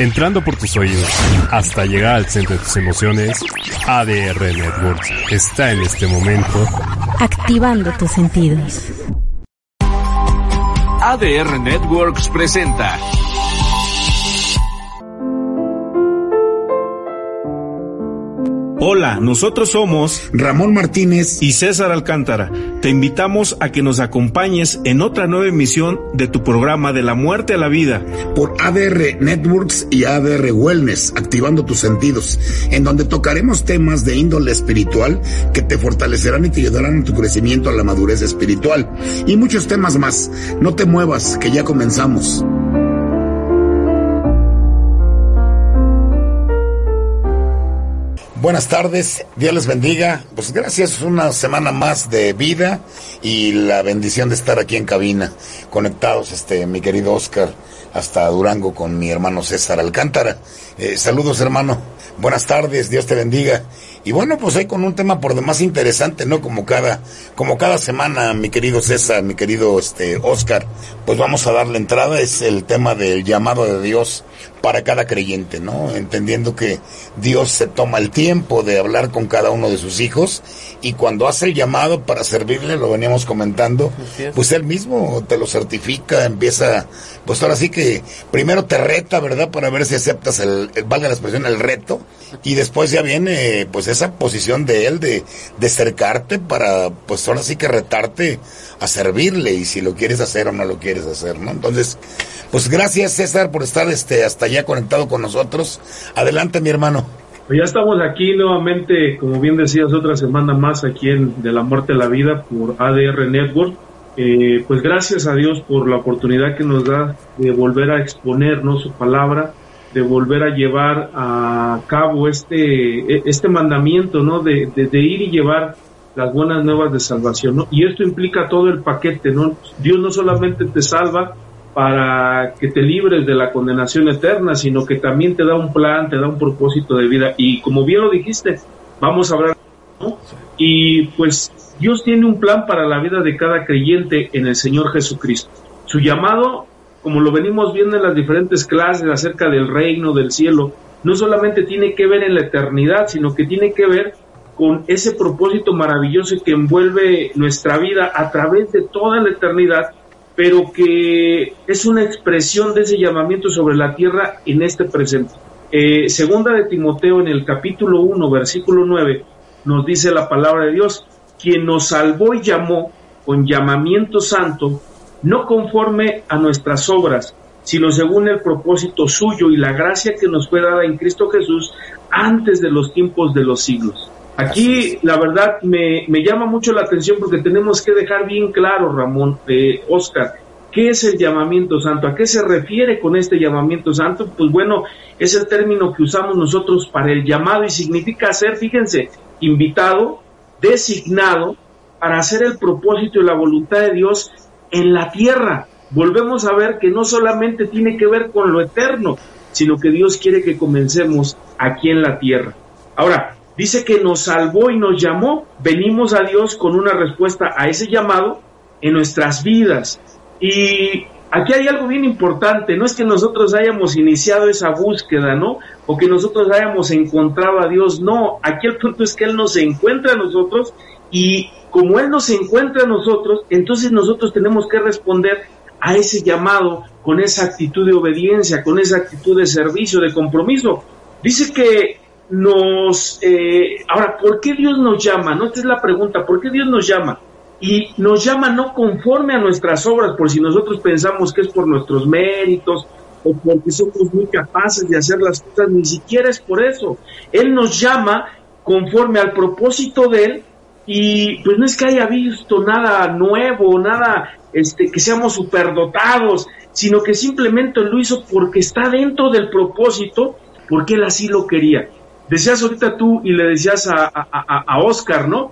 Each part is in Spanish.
entrando por tus oídos hasta llegar al centro de tus emociones, ADR Networks está en este momento activando tus sentidos. ADR Networks presenta Hola, nosotros somos Ramón Martínez y César Alcántara. Te invitamos a que nos acompañes en otra nueva emisión de tu programa de la muerte a la vida por ADR Networks y ADR Wellness, activando tus sentidos, en donde tocaremos temas de índole espiritual que te fortalecerán y te ayudarán en tu crecimiento a la madurez espiritual y muchos temas más. No te muevas, que ya comenzamos. Buenas tardes, Dios les bendiga. Pues gracias, una semana más de vida y la bendición de estar aquí en cabina, conectados, este, mi querido Oscar, hasta Durango con mi hermano César Alcántara. Eh, saludos, hermano. Buenas tardes, Dios te bendiga. Y bueno, pues hoy con un tema por demás interesante, ¿no? Como cada, como cada semana, mi querido César, mi querido este Oscar, pues vamos a darle entrada, es el tema del llamado de Dios para cada creyente, ¿no? Entendiendo que Dios se toma el tiempo de hablar con cada uno de sus hijos y cuando hace el llamado para servirle, lo veníamos comentando, pues él mismo te lo certifica, empieza, pues ahora sí que primero te reta, ¿verdad? Para ver si aceptas el, valga la expresión, el reto y después ya viene pues esa posición de él de, de acercarte para pues ahora sí que retarte a servirle y si lo quieres hacer o no lo quieres hacer, ¿no? Entonces, pues gracias César por estar este hasta allá conectado con nosotros. Adelante mi hermano. Pues ya estamos aquí nuevamente, como bien decías, otra semana más aquí en De la Muerte a la Vida por ADR Network. Eh, pues gracias a Dios por la oportunidad que nos da de volver a exponernos su palabra de volver a llevar a cabo este, e, este mandamiento, ¿no? De, de, ir y llevar las buenas nuevas de salvación, ¿no? Y esto implica todo el paquete, ¿no? Dios no solamente te salva para que te libres de la condenación eterna, sino que también te da un plan, te da un propósito de vida. Y como bien lo dijiste, vamos a hablar, ¿no? Y pues Dios tiene un plan para la vida de cada creyente en el Señor Jesucristo. Su llamado como lo venimos viendo en las diferentes clases acerca del reino del cielo, no solamente tiene que ver en la eternidad, sino que tiene que ver con ese propósito maravilloso que envuelve nuestra vida a través de toda la eternidad, pero que es una expresión de ese llamamiento sobre la tierra en este presente. Eh, segunda de Timoteo en el capítulo 1, versículo 9, nos dice la palabra de Dios, quien nos salvó y llamó con llamamiento santo, no conforme a nuestras obras, sino según el propósito suyo y la gracia que nos fue dada en Cristo Jesús antes de los tiempos de los siglos. Aquí la verdad me, llama mucho la atención porque tenemos que dejar bien claro, Ramón, eh, Oscar, ¿qué es el llamamiento santo? ¿A qué se refiere con este llamamiento santo? Pues bueno, es el término que usamos nosotros para el llamado y significa ser, fíjense, invitado, designado para hacer el propósito y la voluntad de Dios en la tierra. Volvemos a ver que no solamente tiene que ver con lo eterno, sino que Dios quiere que comencemos aquí en la tierra. Ahora, dice que nos salvó y nos llamó. Venimos a Dios con una respuesta a ese llamado en nuestras vidas. Y aquí hay algo bien importante, no es que nosotros hayamos iniciado esa búsqueda, ¿no? O que nosotros hayamos encontrado a Dios, no, aquí el punto es que Él nos encuentra a nosotros y como Él nos encuentra a nosotros, entonces nosotros tenemos que responder a ese llamado con esa actitud de obediencia, con esa actitud de servicio, de compromiso. Dice que nos... Eh, ahora, ¿por qué Dios nos llama? No, esta es la pregunta, ¿por qué Dios nos llama? Y nos llama no conforme a nuestras obras, por si nosotros pensamos que es por nuestros méritos o porque somos muy capaces de hacer las cosas, ni siquiera es por eso. Él nos llama conforme al propósito de Él y pues no es que haya visto nada nuevo, nada este, que seamos superdotados, sino que simplemente lo hizo porque está dentro del propósito, porque él así lo quería. Decías ahorita tú y le decías a, a, Oscar, ¿no?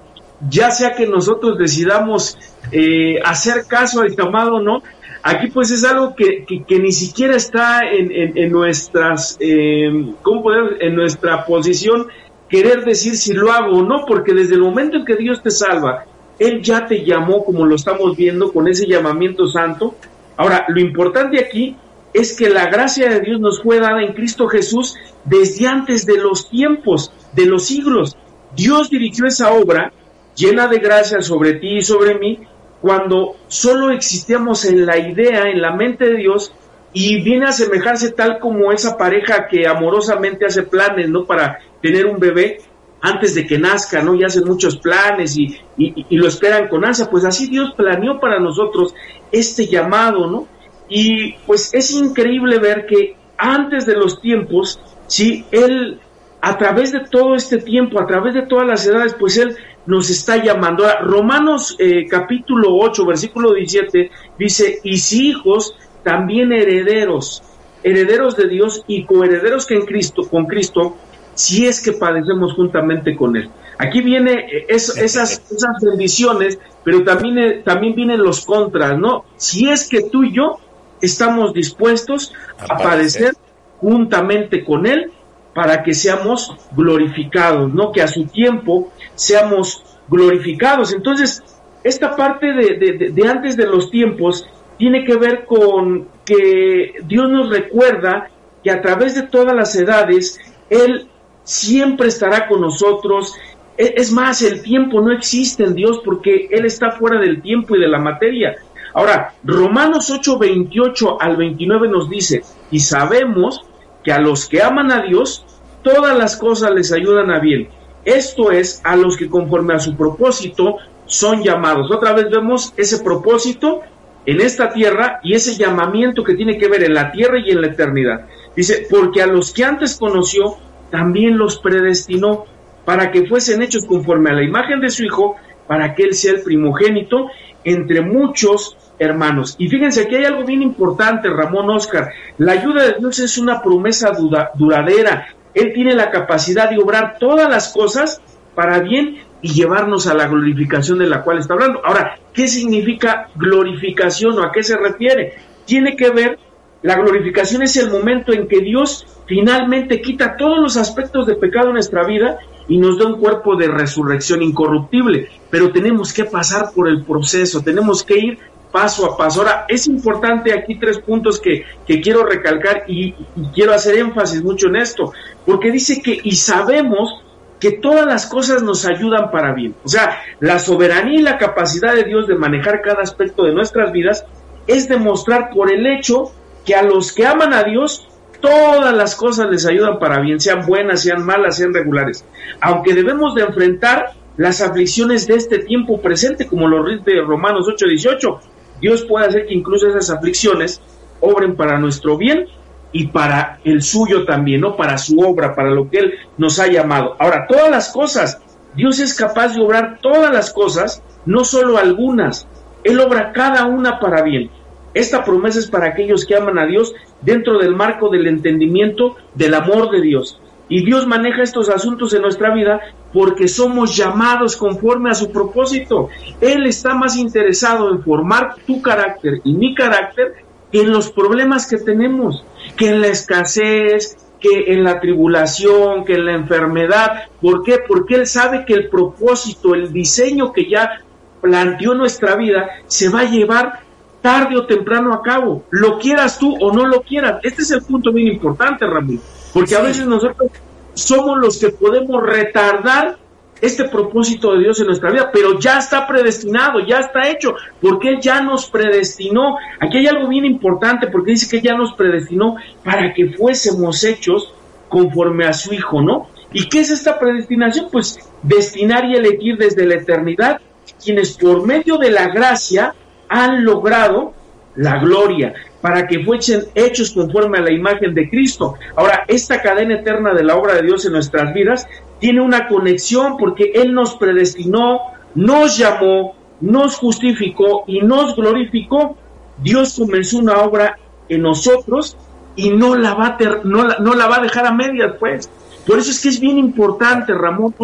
Ya sea que nosotros decidamos eh, hacer caso al llamado, ¿no? Aquí pues es algo que, que, ni siquiera está en, en, nuestras, eh, ¿cómo podemos? En nuestra posición querer decir si lo hago o no, porque desde el momento en que Dios te salva, Él ya te llamó, como lo estamos viendo, con ese llamamiento santo. Ahora, lo importante aquí es que la gracia de Dios nos fue dada en Cristo Jesús desde antes de los tiempos, de los siglos. Dios dirigió esa obra llena de gracia sobre ti y sobre mí cuando solo existíamos en la idea, en la mente de Dios, y viene a asemejarse tal como esa pareja que amorosamente hace planes, ¿no? Para tener un bebé antes de que nazca, ¿no? Y hacen muchos planes y, y, lo esperan con ansia. Pues así Dios planeó para nosotros este llamado, ¿no? Y pues es increíble ver que antes de los tiempos, sí, Él, a través de todo este tiempo, a través de todas las edades, pues Él nos está llamando. Romanos eh, capítulo 8, versículo 17, dice, y si hijos, también herederos, herederos de Dios y coherederos que en Cristo, con Cristo, si es que padecemos juntamente con Él. Aquí viene eh, esas, esas bendiciones, pero también, eh, también vienen los contras, ¿no? Si es que tú y yo estamos dispuestos a padecer juntamente con Él para que seamos glorificados, ¿no? Que a su tiempo seamos glorificados. Entonces, esta parte de, de, antes de los tiempos tiene que ver con que Dios nos recuerda que a través de todas las edades, Él siempre estará con nosotros. E, es más, el tiempo no existe en Dios porque Él está fuera del tiempo y de la materia. Ahora, Romanos 8, 28 al 29 nos dice, y sabemos que a los que aman a Dios, todas las cosas les ayudan a bien. Esto es, a los que conforme a su propósito son llamados. Otra vez vemos ese propósito en esta tierra y ese llamamiento que tiene que ver en la tierra y en la eternidad. Dice, porque a los que antes conoció, también los predestinó para que fuesen hechos conforme a la imagen de su Hijo, para que Él sea el primogénito entre muchos hermanos. Y fíjense, aquí hay algo bien importante, Ramón Oscar. La ayuda de Dios es una promesa duradera. Él tiene la capacidad de obrar todas las cosas para bien y llevarnos a la glorificación de la cual está hablando. Ahora, ¿qué significa glorificación o a qué se refiere? Tiene que ver, la glorificación es el momento en que Dios finalmente quita todos los aspectos de pecado en nuestra vida y nos da un cuerpo de resurrección incorruptible. Pero tenemos que pasar por el proceso, tenemos que ir paso a paso. Ahora, es importante aquí tres puntos que, quiero recalcar y, quiero hacer énfasis mucho en esto, porque dice que y sabemos que todas las cosas nos ayudan para bien. O sea, la soberanía y la capacidad de Dios de manejar cada aspecto de nuestras vidas es demostrar por el hecho que a los que aman a Dios, todas las cosas les ayudan para bien, sean buenas, sean malas, sean regulares. Aunque debemos de enfrentar las aflicciones de este tiempo presente, como lo de Romanos 8:18, Dios puede hacer que incluso esas aflicciones obren para nuestro bien y para el suyo también, ¿no? Para su obra, para lo que Él nos ha llamado. Ahora, todas las cosas, Dios es capaz de obrar todas las cosas, no solo algunas. Él obra cada una para bien. Esta promesa es para aquellos que aman a Dios dentro del marco del entendimiento del amor de Dios. Y Dios maneja estos asuntos en nuestra vida porque somos llamados conforme a su propósito. Él está más interesado en formar tu carácter y mi carácter que en los problemas que tenemos, que en la escasez, que en la tribulación, que en la enfermedad. ¿Por qué? Porque Él sabe que el propósito, el diseño que ya planteó nuestra vida, se va a llevar tarde o temprano a cabo, lo quieras tú o no lo quieras. Este es el punto bien importante, Ramón, porque a veces nosotros somos los que podemos retardar este propósito de Dios en nuestra vida, pero ya está predestinado, ya está hecho, porque ya nos predestinó. Aquí hay algo bien importante, porque dice que ya nos predestinó para que fuésemos hechos conforme a su Hijo, ¿no? ¿Y qué es esta predestinación? Pues destinar y elegir desde la eternidad quienes por medio de la gracia han logrado la gloria, para que fuesen hechos conforme a la imagen de Cristo. Ahora, esta cadena eterna de la obra de Dios en nuestras vidas tiene una conexión porque Él nos predestinó, nos llamó, nos justificó y nos glorificó. Dios comenzó una obra en nosotros y no la va a, no, no la va a dejar a medias, pues. Por eso es que es bien importante, Ramón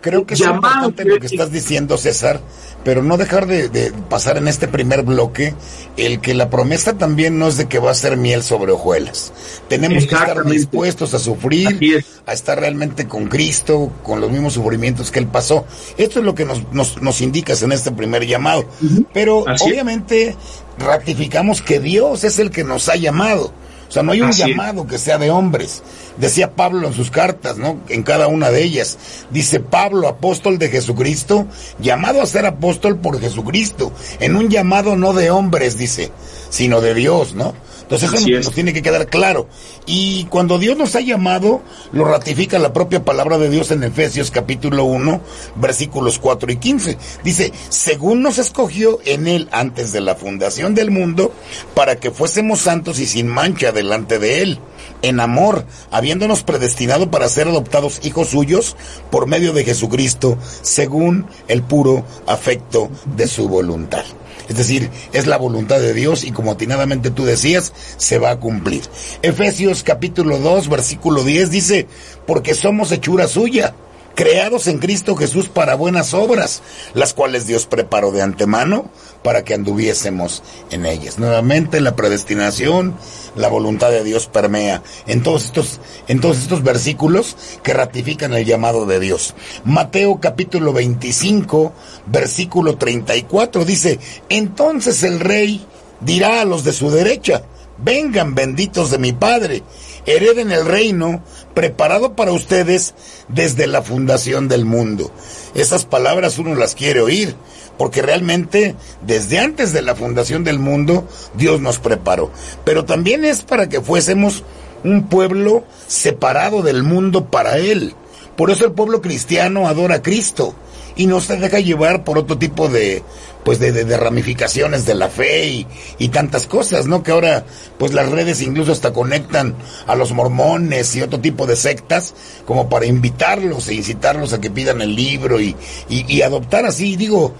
Creo, que es importante lo que estás diciendo, César, pero no dejar de, pasar en este primer bloque el que la promesa también no es de que va a ser miel sobre hojuelas. Tenemos que estar dispuestos a sufrir, a estar realmente con Cristo, con los mismos sufrimientos que Él pasó. Esto es lo que nos, nos, nos indicas en este primer llamado. Pero obviamente ratificamos que Dios es el que nos ha llamado O sea, no hay un Así es. llamado que sea de hombres. Decía Pablo en sus cartas, ¿no? En cada una de ellas. Dice Pablo, apóstol de Jesucristo, llamado a ser apóstol por Jesucristo. En un llamado no de hombres, dice, sino de Dios, ¿no? Entonces eso nos, nos tiene que quedar claro. Y cuando Dios nos ha llamado, lo ratifica la propia palabra de Dios en Efesios capítulo 1, versículos 4 y 15. Dice, según nos escogió en Él antes de la fundación del mundo, para que fuésemos santos y sin mancha delante de Él, en amor, habiéndonos predestinado para ser adoptados hijos suyos por medio de Jesucristo, según el puro afecto de su voluntad. Es decir, es la voluntad de Dios y como atinadamente tú decías, se va a cumplir. Efesios capítulo 2, versículo 10 dice, porque somos hechura suya, creados en Cristo Jesús para buenas obras, las cuales Dios preparó de antemano para que anduviésemos en ellas. Nuevamente la predestinación, la voluntad de Dios permea en todos estos, en todos estos versículos que ratifican el llamado de Dios. Mateo capítulo 25, versículo 34 dice, entonces el rey dirá a los de su derecha, vengan benditos de mi Padre, hereden el reino preparado para ustedes desde la fundación del mundo. Esas palabras uno las quiere oír, porque realmente desde antes de la fundación del mundo Dios nos preparó. Pero también es para que fuésemos un pueblo separado del mundo para Él. Por eso el pueblo cristiano adora a Cristo y no se deja llevar por otro tipo de pues de, de- de ramificaciones de la fe y, y tantas cosas, ¿no? Que ahora pues las redes incluso hasta conectan a los mormones y otro tipo de sectas como para invitarlos e incitarlos a que pidan el libro y, y, y adoptar así, digo,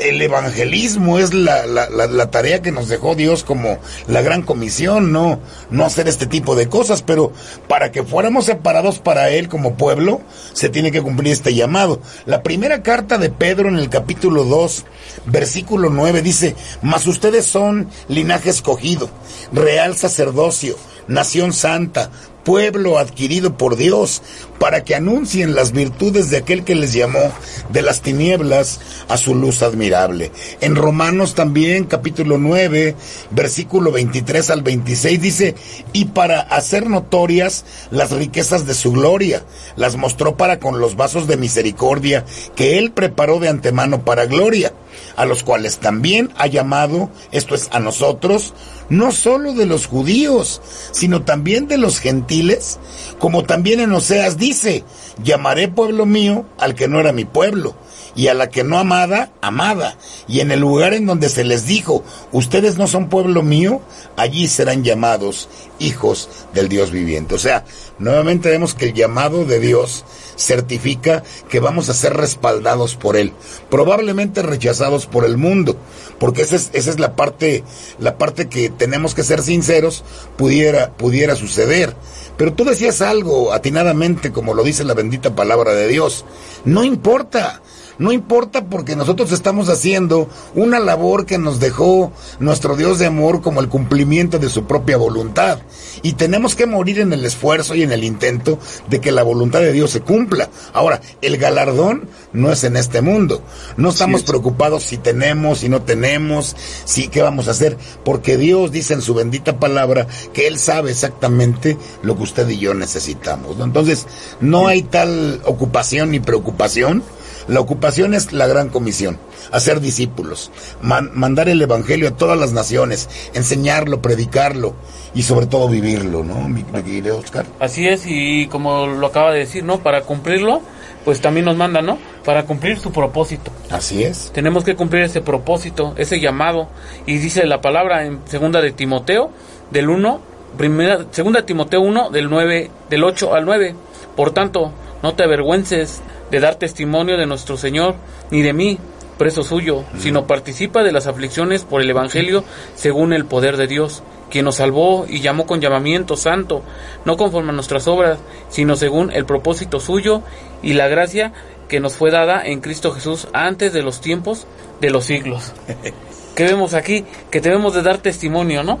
el evangelismo es la, la, la, la tarea que nos dejó Dios como la gran comisión, no, no hacer este tipo de cosas, pero para que fuéramos separados para Él como pueblo, se tiene que cumplir este llamado. La primera carta de Pedro en el capítulo 2, versículo 9 dice, mas ustedes son linaje escogido, real sacerdocio, nación santa, pueblo adquirido por Dios, para que anuncien las virtudes de aquel que les llamó de las tinieblas a su luz admirable. En Romanos también, capítulo 9, versículo 23 al 26 dice, y para hacer notorias las riquezas de su gloria, las mostró para con los vasos de misericordia que él preparó de antemano para gloria, a los cuales también ha llamado, esto es a nosotros, no solo de los judíos, sino también de los gentiles, como también en Oseas dice, llamaré pueblo mío al que no era mi pueblo, y a la que no amada, amada, y en el lugar en donde se les dijo, ustedes no son pueblo mío, allí serán llamados hijos del Dios viviente. O sea, nuevamente vemos que el llamado de Dios certifica que vamos a ser respaldados por Él, probablemente rechazados por el mundo, porque esa es, esa es la parte, la parte que tenemos que ser sinceros, pudiera, pudiera suceder. Pero tú decías algo atinadamente, como lo dice la bendita palabra de Dios. No importa. No importa porque nosotros estamos haciendo una labor que nos dejó nuestro Dios de amor como el cumplimiento de su propia voluntad. Y tenemos que morir en el esfuerzo y en el intento de que la voluntad de Dios se cumpla. Ahora, el galardón no es en este mundo. No estamos es. preocupados si tenemos, si no tenemos, si qué vamos a hacer, porque Dios dice en su bendita palabra que Él sabe exactamente lo que usted y yo necesitamos. Entonces, no hay tal ocupación ni preocupación. La ocupación es la gran comisión, hacer discípulos, man- mandar el evangelio a todas las naciones, enseñarlo, predicarlo y sobre todo vivirlo, ¿no? Mi, mi Oscar. Así es, y como lo acaba de decir, ¿no? Para cumplirlo, pues también nos manda, ¿no? Para cumplir su propósito. Así es. Tenemos que cumplir ese propósito, ese llamado. Y dice la palabra en segunda de Timoteo, del 1, primera, segunda de Timoteo 1, del 9, del 8 al 9. Por tanto, no te avergüences de dar testimonio de nuestro Señor, ni de mí, preso suyo, sino participa de las aflicciones por el Evangelio según el poder de Dios, quien nos salvó y llamó con llamamiento santo, no conforme a nuestras obras, sino según el propósito suyo y la gracia que nos fue dada en Cristo Jesús antes de los tiempos de los siglos. ¿Qué vemos aquí? Que debemos de dar testimonio, ¿no?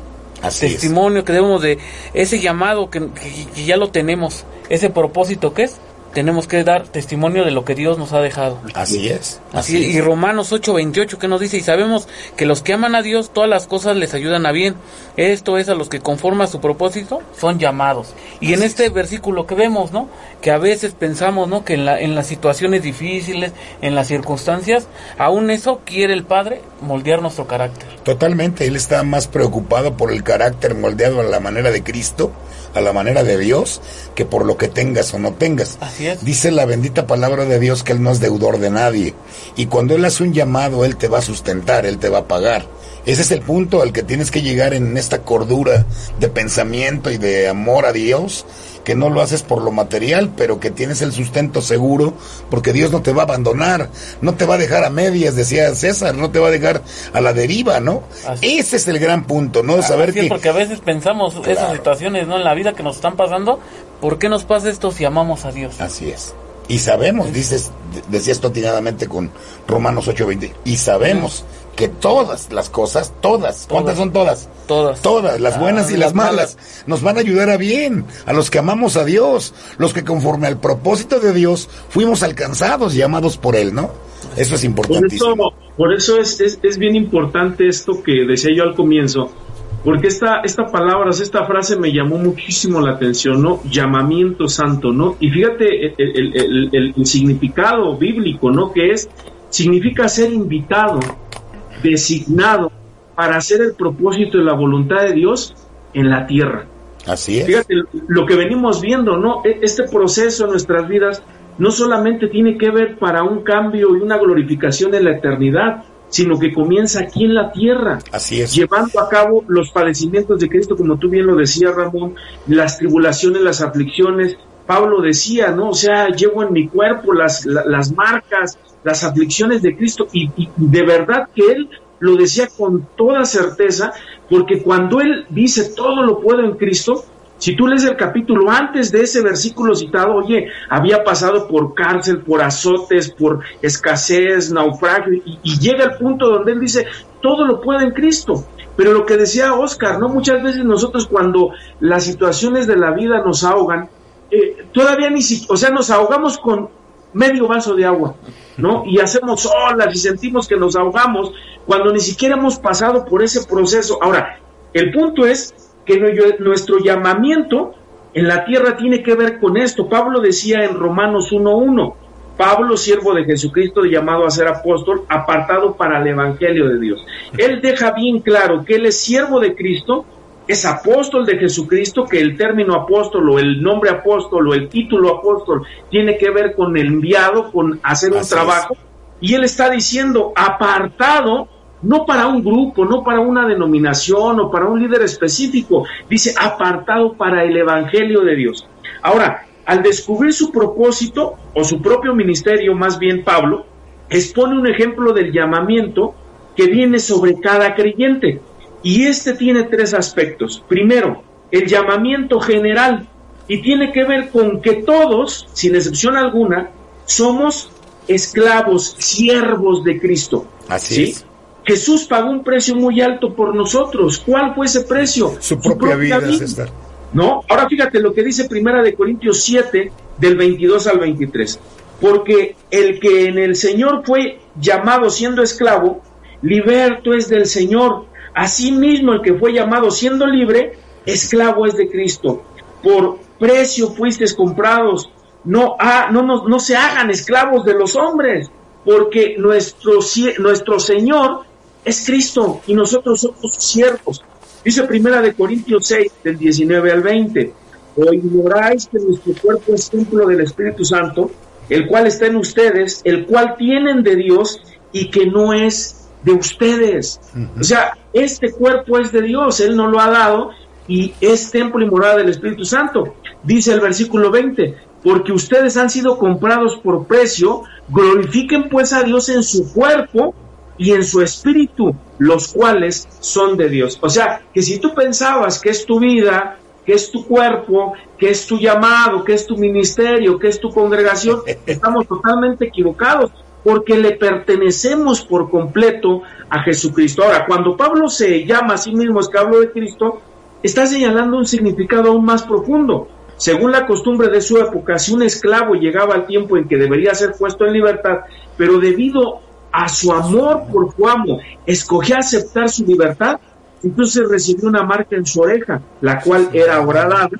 Testimonio, que debemos de ese llamado que- que ya lo tenemos, ese propósito que es tenemos que dar testimonio de lo que Dios nos ha dejado. Así es. Así, y Romanos 8:28 que nos dice, y sabemos que los que aman a Dios, todas las cosas les ayudan a bien. Esto es a los que conforme a su propósito son llamados. Y en este versículo que vemos, ¿no? Que a veces pensamos, ¿no? Que en, la, en las situaciones difíciles, en las circunstancias, aún eso quiere el Padre moldear nuestro carácter. Totalmente, Él está más preocupado por el carácter moldeado a la manera de Cristo a la manera de Dios que por lo que tengas o no tengas. Así Dice la bendita palabra de Dios que Él no es deudor de nadie. Y cuando Él hace un llamado, Él te va a sustentar, Él te va a pagar. Ese es el punto al que tienes que llegar en esta cordura de pensamiento y de amor a Dios que no lo haces por lo material, pero que tienes el sustento seguro, porque Dios no te va a abandonar, no te va a dejar a medias, decía César, no te va a dejar a la deriva, ¿no? Ese es el gran punto, ¿no? Saber que... porque a veces pensamos esas situaciones, ¿no? En la vida que nos están pasando, ¿por qué nos pasa esto si amamos a Dios? Así es. Y sabemos, dices, decías totinadamente con Romanos 8:20, y sabemos que todas las cosas, todas, ¿cuántas son todas? Todas. Todas, las buenas y las malas, nos van a ayudar a bien, a los que amamos a Dios, los que conforme al propósito de Dios fuimos alcanzados y amados por Él, ¿no? Eso es importantísimo. Por eso, es, es, bien importante esto que decía yo al comienzo, porque esta, esta palabra, esta frase me llamó muchísimo la atención, ¿no? Llamamiento santo, ¿no? Y fíjate el, el, el, el significado bíblico, ¿no? Que es, significa ser invitado, designado para hacer el propósito y la voluntad de Dios en la tierra. Así es. Fíjate lo que venimos viendo, ¿no? E, este proceso en nuestras vidas no solamente tiene que ver para un cambio y una glorificación en la eternidad, sino que comienza aquí en la tierra. Así es. Llevando a cabo los padecimientos de Cristo, como tú bien lo decías, Ramón, las tribulaciones, las aflicciones. Pablo decía, ¿no? O sea, llevo en mi cuerpo las, las marcas, las aflicciones de Cristo y, de verdad que él lo decía con toda certeza, porque cuando él dice todo lo puedo en Cristo, si tú lees el capítulo antes de ese versículo citado, oye, había pasado por cárcel, por azotes, por escasez, naufragio, y, y llega el punto donde él dice, todo lo puedo en Cristo. Pero lo que decía Oscar, ¿no? Muchas veces nosotros cuando las situaciones de la vida nos ahogan, eh, todavía ni siquiera, o sea, nos ahogamos con medio vaso de agua, ¿no? Y hacemos olas y sentimos que nos ahogamos cuando ni siquiera hemos pasado por ese proceso. Ahora, el punto es que nuestro llamamiento en la tierra tiene que ver con esto. Pablo decía en Romanos 1.1, Pablo, siervo de Jesucristo, llamado a ser apóstol, apartado para el Evangelio de Dios. Él deja bien claro que él es siervo de Cristo, es apóstol de Jesucristo, que el término apóstol o el nombre apóstol o el título apóstol tiene que ver con el enviado, con hacer un trabajo. Y él está diciendo apartado, no para un grupo, no para una denominación o para un líder específico, dice apartado para el Evangelio de Dios. Ahora, al descubrir su propósito o su propio ministerio, más bien Pablo, expone un ejemplo del llamamiento que viene sobre cada creyente. Y este tiene tres aspectos. Primero, el llamamiento general y tiene que ver con que todos, sin excepción alguna, somos esclavos, siervos de Cristo. Así es. Jesús pagó un precio muy alto por nosotros. ¿Cuál fue ese precio? Su propia, vida, ¿No? Ahora fíjate lo que dice Primera de Corintios 7 del 22 al 23. Porque el que en el Señor fue llamado siendo esclavo, liberto es del Señor. Asimismo, el que fue llamado siendo libre, esclavo es de Cristo. Por precio fuisteis comprados. No, ah, no, no, no se hagan esclavos de los hombres, porque nuestro, nuestro Señor es Cristo y nosotros somos siervos. Dice Primera de Corintios 6, del 19 al 20. O ignoráis que nuestro cuerpo es templo del Espíritu Santo, el cual está en ustedes, el cual tienen de Dios y que no es de ustedes. O sea, este cuerpo es de Dios, Él no lo ha dado y es templo y morada del Espíritu Santo. Dice el versículo 20, porque ustedes han sido comprados por precio, glorifiquen pues a Dios en su cuerpo y en su espíritu, los cuales son de Dios. O sea, que si tú pensabas que es tu vida, que es tu cuerpo, que es tu llamado, que es tu ministerio, que es tu congregación, estamos totalmente equivocados porque le pertenecemos por completo a Jesucristo. Ahora, cuando Pablo se llama a sí mismo esclavo de Cristo, está señalando un significado aún más profundo, según la costumbre de su época, si un esclavo llegaba al tiempo en que debería ser puesto en libertad, pero debido a su amor por su amo, escogió aceptar su libertad, entonces recibió una marca en su oreja, la cual era horadada,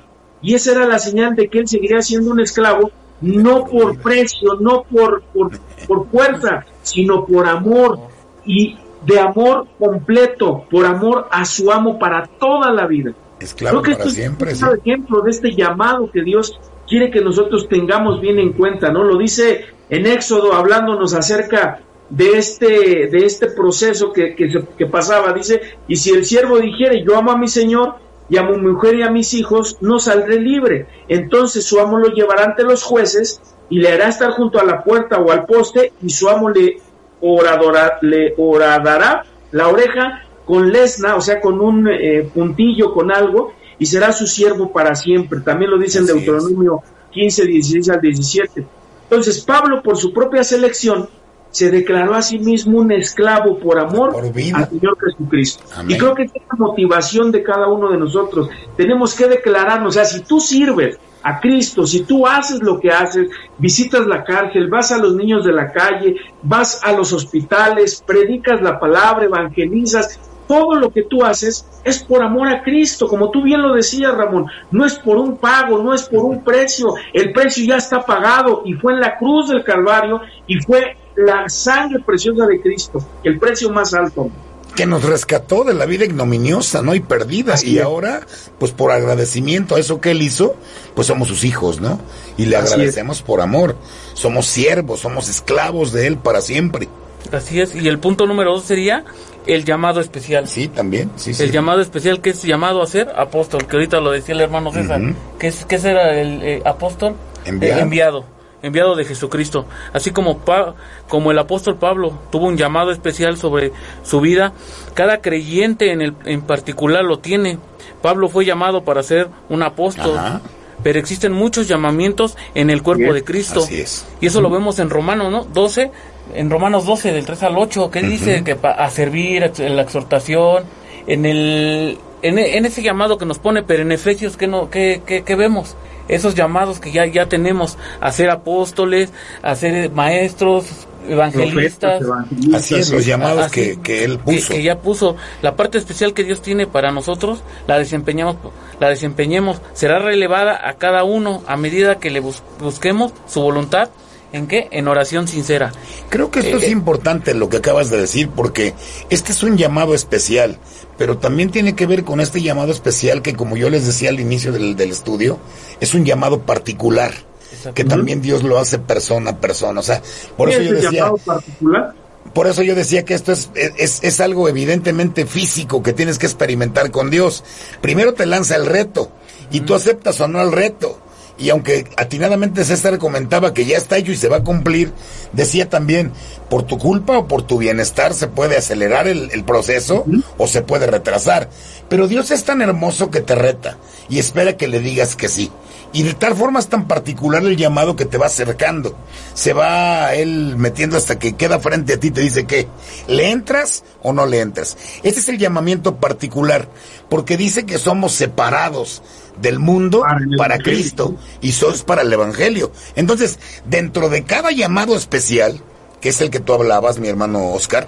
y esa era la señal de que él seguiría siendo un esclavo, no por precio, no por, por, por fuerza, sino por amor, y de amor completo, por amor a su amo para toda la vida. Esclavo Creo que para esto siempre. es sí. un ejemplo de este llamado que Dios quiere que nosotros tengamos bien en cuenta, ¿no? Lo dice en Éxodo hablándonos acerca de este, de este proceso que, que, se- que pasaba. Dice, y si el siervo dijere, yo amo a mi Señor y a mi mujer y a mis hijos, no saldré libre. Entonces su amo lo llevará ante los jueces y le hará estar junto a la puerta o al poste y su amo le, oradora, le horadará la oreja con lesna, o sea, con un eh, puntillo, con algo, y será su siervo para siempre. También lo dice en. Deuteronomio 15, 16 al 17. Entonces, Pablo, por su propia selección, se declaró a sí mismo un esclavo por amor Por al Señor Jesucristo. Amén. Y creo que esta es la motivación de cada uno de nosotros. Tenemos que declararnos, o sea, si tú sirves a Cristo, si tú haces lo que haces, visitas la cárcel, vas a los niños de la calle, vas a los hospitales, predicas la palabra, evangelizas, todo lo que tú haces es por amor a Cristo, como tú bien lo decías, Ramón, no es por un pago, no es por un precio, el precio ya está pagado y fue en la cruz del Calvario y fue la sangre preciosa de Cristo, el precio más alto. que nos rescató de la vida ignominiosa, ¿no? Y perdida. Así y es. ahora, pues por agradecimiento a eso que él hizo, pues somos sus hijos, ¿no? Y le Así agradecemos por amor. Somos siervos, somos esclavos de él para siempre. Así es. Y el punto número dos sería el llamado especial. Sí, también. Sí, sí. El llamado especial que es llamado a ser apóstol, que ahorita lo decía el hermano César. ¿Qué, es, ¿Qué será el eh, apóstol? Enviado. Eh, enviado. Enviado de Jesucristo. Así como, Pa- como el apóstol Pablo tuvo un llamado especial sobre su vida, cada creyente en, el, en particular lo tiene. Pablo fue llamado para ser un apóstol. Ajá. Pero existen muchos llamamientos en el cuerpo Bien, de Cristo. así es. Y eso lo vemos en Romanos, ¿no? 12, en Romanos 12, del 3 al 8, que dice que a servir, en la exhortación, en el en, e- en ese llamado que nos pone, pero en Efesios, ¿qué, no, qué, qué- qué vemos? Esos llamados que ya, ya tenemos a ser apóstoles, a ser maestros, evangelistas. Profetas, evangelistas, Así es, los llamados Así, que, que él que- puso. Que, ya puso. La parte especial que Dios tiene para nosotros, la desempeñamos, la desempeñemos. Será relevada a cada uno a medida que le bus- busquemos su voluntad. ¿En qué? En oración sincera. Creo que esto Eh, es importante lo que acabas de decir, porque este es un llamado especial, pero también tiene que ver con este llamado especial que, como yo les decía al inicio del, del estudio, es un llamado particular, Exacto. que también Dios lo hace persona a persona. O sea, por ¿Qué eso es yo decía, llamado particular? por eso yo decía que esto es, es, es algo evidentemente físico que tienes que experimentar con Dios. Primero te lanza el reto y tú aceptas o no el reto. Y aunque atinadamente César comentaba que ya está hecho y se va a cumplir, decía también, por tu culpa o por tu bienestar se puede acelerar el, el proceso o se puede retrasar. Pero Dios es tan hermoso que te reta y espera que le digas que sí. Y de tal forma es tan particular el llamado que te va acercando. Se va él metiendo hasta que queda frente a ti y te dice que le entras o no le entras. Este es el llamamiento particular, porque dice que somos separados del mundo Para. Cristo y sos para el Evangelio. Entonces, dentro de cada llamado especial, que es el que tú hablabas, mi hermano Oscar,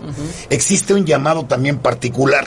existe un llamado también particular.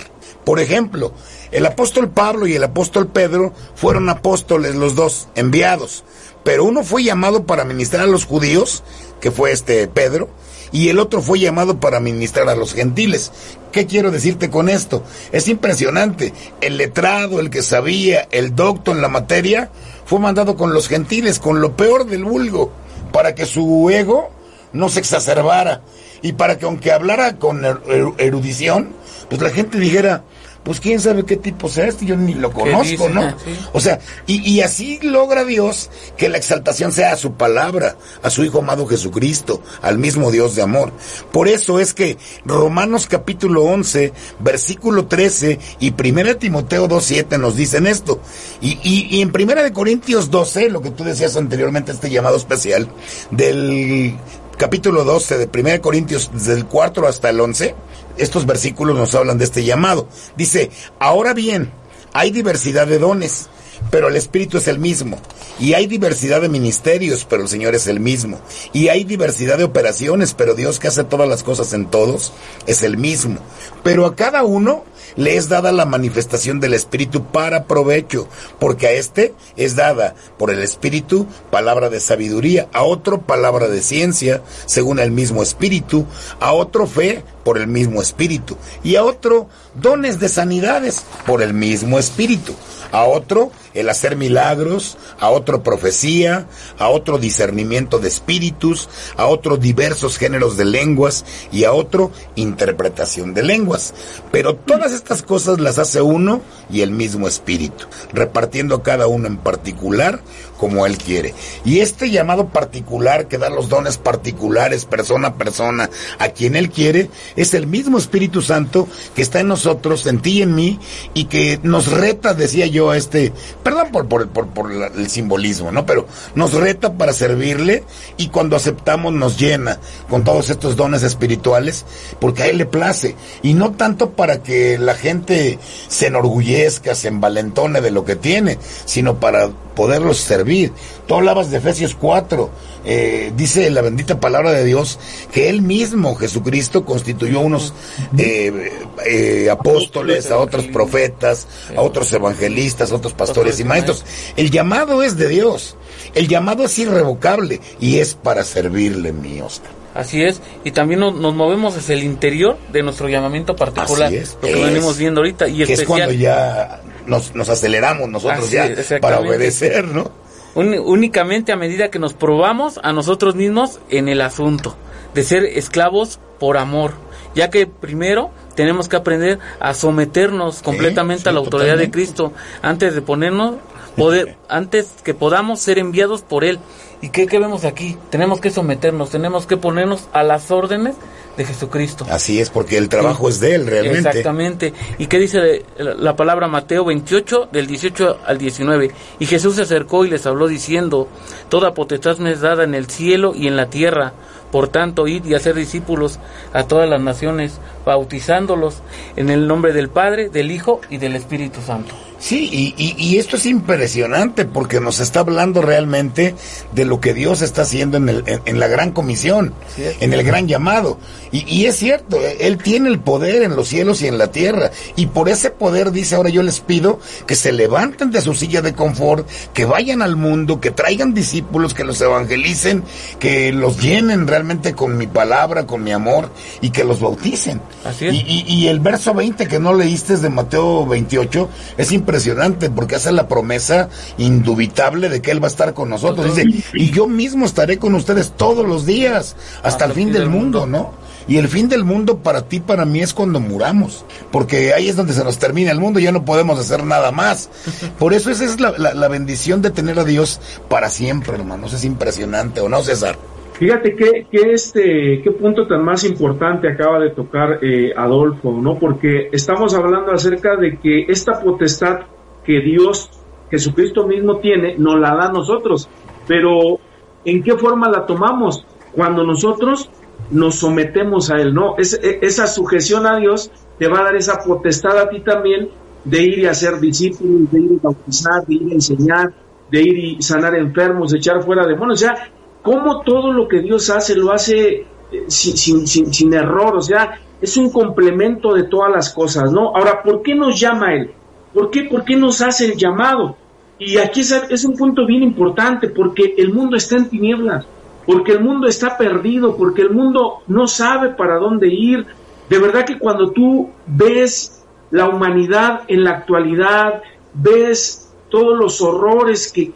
Por ejemplo, el apóstol Pablo y el apóstol Pedro fueron apóstoles los dos, enviados, pero uno fue llamado para ministrar a los judíos, que fue este Pedro, y el otro fue llamado para ministrar a los gentiles. ¿Qué quiero decirte con esto? Es impresionante. El letrado, el que sabía, el docto en la materia, fue mandado con los gentiles, con lo peor del vulgo, para que su ego no se exacerbara y para que aunque hablara con er- er- erudición, pues la gente dijera, pues quién sabe qué tipo sea este, yo ni lo conozco? ¿no? Sí. O sea, y, y así logra Dios que la exaltación sea a su palabra, a su Hijo amado Jesucristo, al mismo Dios de amor. Por eso es que Romanos capítulo 11, versículo 13 y 1 Timoteo 2.7 nos dicen esto. Y, y, y en 1 de Corintios 12, lo que tú decías anteriormente, este llamado especial, del capítulo 12 de 1 Corintios, desde el 4 hasta el 11, estos versículos nos hablan de este llamado. Dice, ahora bien, hay diversidad de dones, pero el Espíritu es el mismo. Y hay diversidad de ministerios, pero el Señor es el mismo. Y hay diversidad de operaciones, pero Dios que hace todas las cosas en todos es el mismo. Pero a cada uno le es dada la manifestación del Espíritu para provecho, porque a este es dada por el Espíritu palabra de sabiduría, a otro palabra de ciencia, según el mismo Espíritu, a otro fe por el mismo Espíritu, y a otro dones de sanidades por el mismo Espíritu a otro el hacer milagros, a otro profecía, a otro discernimiento de espíritus, a otro diversos géneros de lenguas y a otro interpretación de lenguas. Pero todas estas cosas las hace uno y el mismo espíritu, repartiendo a cada uno en particular como él quiere. Y este llamado particular que da los dones particulares persona a persona a quien él quiere es el mismo Espíritu Santo que está en nosotros, en ti y en mí y que nos reta, decía yo, a este, perdón por, el simbolismo, ¿no? Pero nos reta para servirle y cuando aceptamos nos llena con todos estos dones espirituales porque a él le place y no tanto para que la gente se enorgullezca, se envalentone de lo que tiene, sino para poderlos servir. Tú hablabas de Efesios 4, eh, dice la bendita palabra de Dios que Él mismo, Jesucristo, constituyó unos eh, eh, apóstoles, a otros profetas, a otros evangelistas, a otros pastores y maestros. El llamado es de Dios, el llamado es irrevocable y es para servirle, mi Oscar. Así es, y también nos, movemos hacia el interior de nuestro llamamiento particular, lo que venimos viendo ahorita. Y que es cuando ya nos, nos aceleramos nosotros ya para obedecer, ¿no? únicamente a medida que nos probamos a nosotros mismos en el asunto de ser esclavos por amor, ya que primero tenemos que aprender a someternos completamente a la autoridad de Cristo antes de ponernos poder antes que podamos ser enviados por él. ¿Y qué, qué vemos aquí? Tenemos que someternos, tenemos que ponernos a las órdenes de Jesucristo. Así es, porque el trabajo es de Él realmente. Exactamente. ¿Y qué dice la palabra Mateo 28, del 18 al 19? Y Jesús se acercó y les habló diciendo, Toda potestad me es dada en el cielo y en la tierra. Por tanto, id y hacer discípulos a todas las naciones, bautizándolos en el nombre del Padre, del Hijo y del Espíritu Santo. Sí, y, esto es impresionante porque nos está hablando realmente de lo que Dios está haciendo en, el, en, la gran comisión, en el gran llamado. Y, es cierto, Él tiene el poder en los cielos y en la tierra. Y por ese poder dice, ahora yo les pido que se levanten de su silla de confort, que vayan al mundo, que traigan discípulos, que los evangelicen, que los llenen realmente con mi palabra, con mi amor y que los bauticen. Así es. Y, y, el verso 20 que no leíste de Mateo 28 es importante impresionante porque hace la promesa indubitable de que Él va a estar con nosotros. Dice, y yo mismo estaré con ustedes todos los días, hasta, el fin del mundo, ¿no? Y el fin del mundo para ti, para mí, es cuando muramos. Porque ahí es donde se nos termina el mundo, ya no podemos hacer nada más. Por eso esa es la, bendición de tener a Dios para siempre, hermanos. Es impresionante, ¿o no, César? Fíjate este, qué punto tan más importante acaba de tocar eh, Adolfo, ¿no? Porque estamos hablando acerca de que esta potestad que Dios, Jesucristo mismo tiene, nos la da a nosotros. Pero, ¿en qué forma la tomamos? Cuando nosotros nos sometemos a Él, ¿no? E, esa sujeción a Dios te va a dar esa potestad a ti también de ir y hacer discípulos, de ir a bautizar, de ir a enseñar, de ir y sanar enfermos, de echar fuera demonios. O sea, cómo todo lo que Dios hace lo hace eh, sin, sin, sin, error, o sea, es un complemento de todas las cosas, ¿no? Ahora, ¿por qué nos llama Él? ¿Por qué, por qué nos hace el llamado? Y aquí es, un punto bien importante, porque el mundo está en tinieblas, porque el mundo está perdido, porque el mundo no sabe para dónde ir. De verdad que cuando tú ves la humanidad en la actualidad, ves todos los horrores que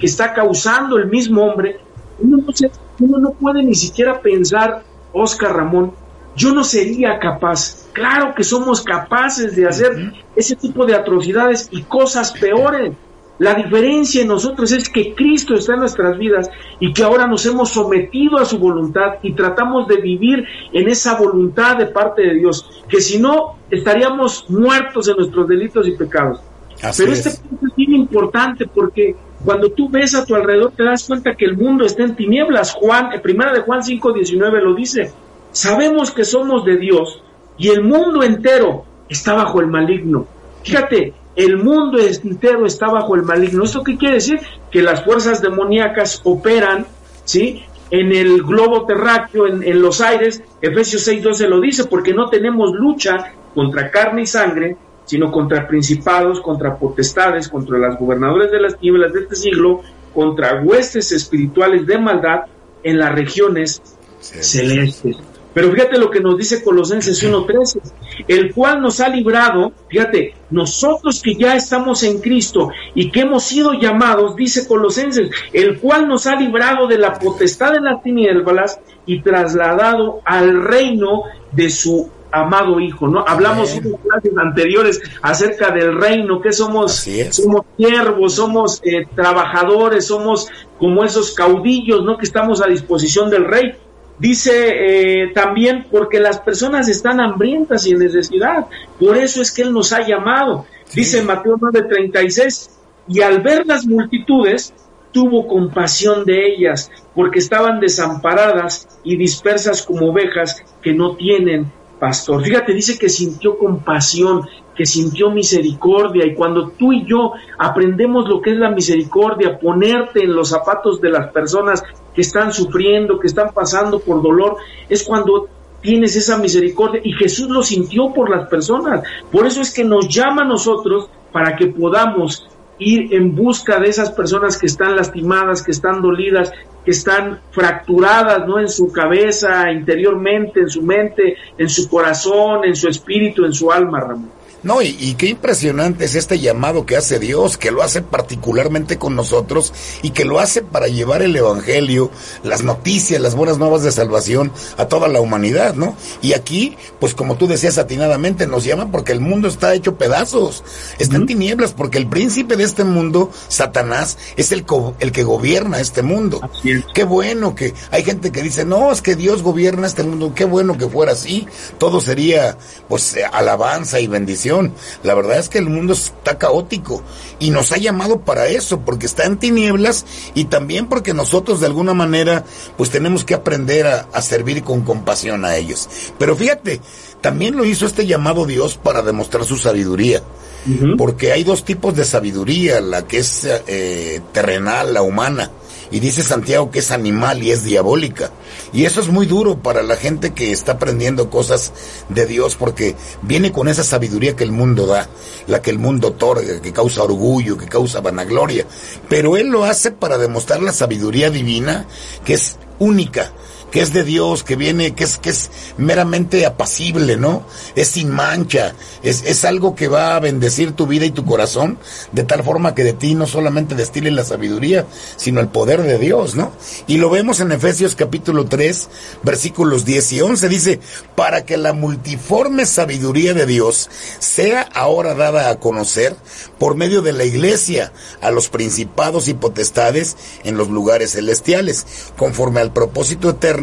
está causando el mismo hombre, uno no, puede ni siquiera pensar, Oscar Ramón, yo no sería capaz. Claro que somos capaces de hacer ese tipo de atrocidades y cosas peores. La diferencia en nosotros es que Cristo está en nuestras vidas y que ahora nos hemos sometido a su voluntad y tratamos de vivir en esa voluntad de parte de Dios, que si no estaríamos muertos en nuestros delitos y pecados. Pero este punto es bien importante porque cuando tú ves a tu alrededor te das cuenta que el mundo está en tinieblas. Juan, en primera de Juan 5:19 lo dice. Sabemos que somos de Dios y el mundo entero está bajo el maligno. Fíjate, el mundo entero está bajo el maligno. ¿Esto qué quiere decir? Que las fuerzas demoníacas operan, ¿sí? En el globo terráqueo, en, en los aires, Efesios 6.12 lo dice, porque no tenemos lucha contra carne y sangre, sino contra principados, contra potestades, contra las gobernadores de las tinieblas de este siglo, contra huestes espirituales de maldad en las regiones celestes. Pero fíjate lo que nos dice Colosenses 1.13, el cual nos ha librado, fíjate, nosotros que ya estamos en Cristo y que hemos sido llamados, dice Colosenses, el cual nos ha librado de la potestad de las tinieblas y trasladado al reino de su amado hijo, ¿no? Hablamos en clases anteriores acerca del reino, que somos, somos siervos, somos eh, trabajadores, somos como esos caudillos, ¿no? Que estamos a disposición del rey. Dice eh, también porque las personas están hambrientas y en necesidad, por eso es que Él nos ha llamado. Dice Mateo 9:36, y al ver las multitudes, tuvo compasión de ellas, porque estaban desamparadas y dispersas como ovejas que no tienen pastor. Fíjate, dice que sintió compasión, que sintió misericordia y cuando tú y yo aprendemos lo que es la misericordia, ponerte en los zapatos de las personas que están sufriendo, que están pasando por dolor, es cuando tienes esa misericordia y Jesús lo sintió por las personas. Por eso es que nos llama a nosotros para que podamos ir en busca de esas personas que están lastimadas, que están dolidas, que están fracturadas, ¿no? En su cabeza, interiormente, en su mente, en su corazón, en su espíritu, en su alma, Ramón. No, y, qué impresionante es este llamado que hace Dios, que lo hace particularmente con nosotros y que lo hace para llevar el Evangelio, las noticias, las buenas nuevas de salvación a toda la humanidad, ¿no? Y aquí, pues como tú decías atinadamente, nos llama porque el mundo está hecho pedazos, está en tinieblas, porque el príncipe de este mundo, Satanás, es el, el que gobierna este mundo. Qué bueno que hay gente que dice, no, es que Dios gobierna este mundo, qué bueno que fuera así, todo sería, pues, alabanza y bendición la verdad es que el mundo está caótico y nos ha llamado para eso, porque está en tinieblas y también porque nosotros de alguna manera pues tenemos que aprender a, servir con compasión a ellos. Pero fíjate, también lo hizo este llamado Dios para demostrar su sabiduría. Porque hay dos tipos de sabiduría, la que es eh, terrenal, la humana, y dice Santiago que es animal y es diabólica. Y eso es muy duro para la gente que está aprendiendo cosas de Dios porque viene con esa sabiduría que el mundo da, la que el mundo otorga, que causa orgullo, que causa vanagloria. Pero Él lo hace para demostrar la sabiduría divina que es única que es de Dios, que viene, que es, que es meramente apacible, ¿no? Es sin mancha, es, es algo que va a bendecir tu vida y tu corazón, de tal forma que de ti no solamente destile la sabiduría, sino el poder de Dios, ¿no? Y lo vemos en Efesios capítulo 3, versículos 10 y 11, dice, para que la multiforme sabiduría de Dios sea ahora dada a conocer por medio de la iglesia a los principados y potestades en los lugares celestiales, conforme al propósito eterno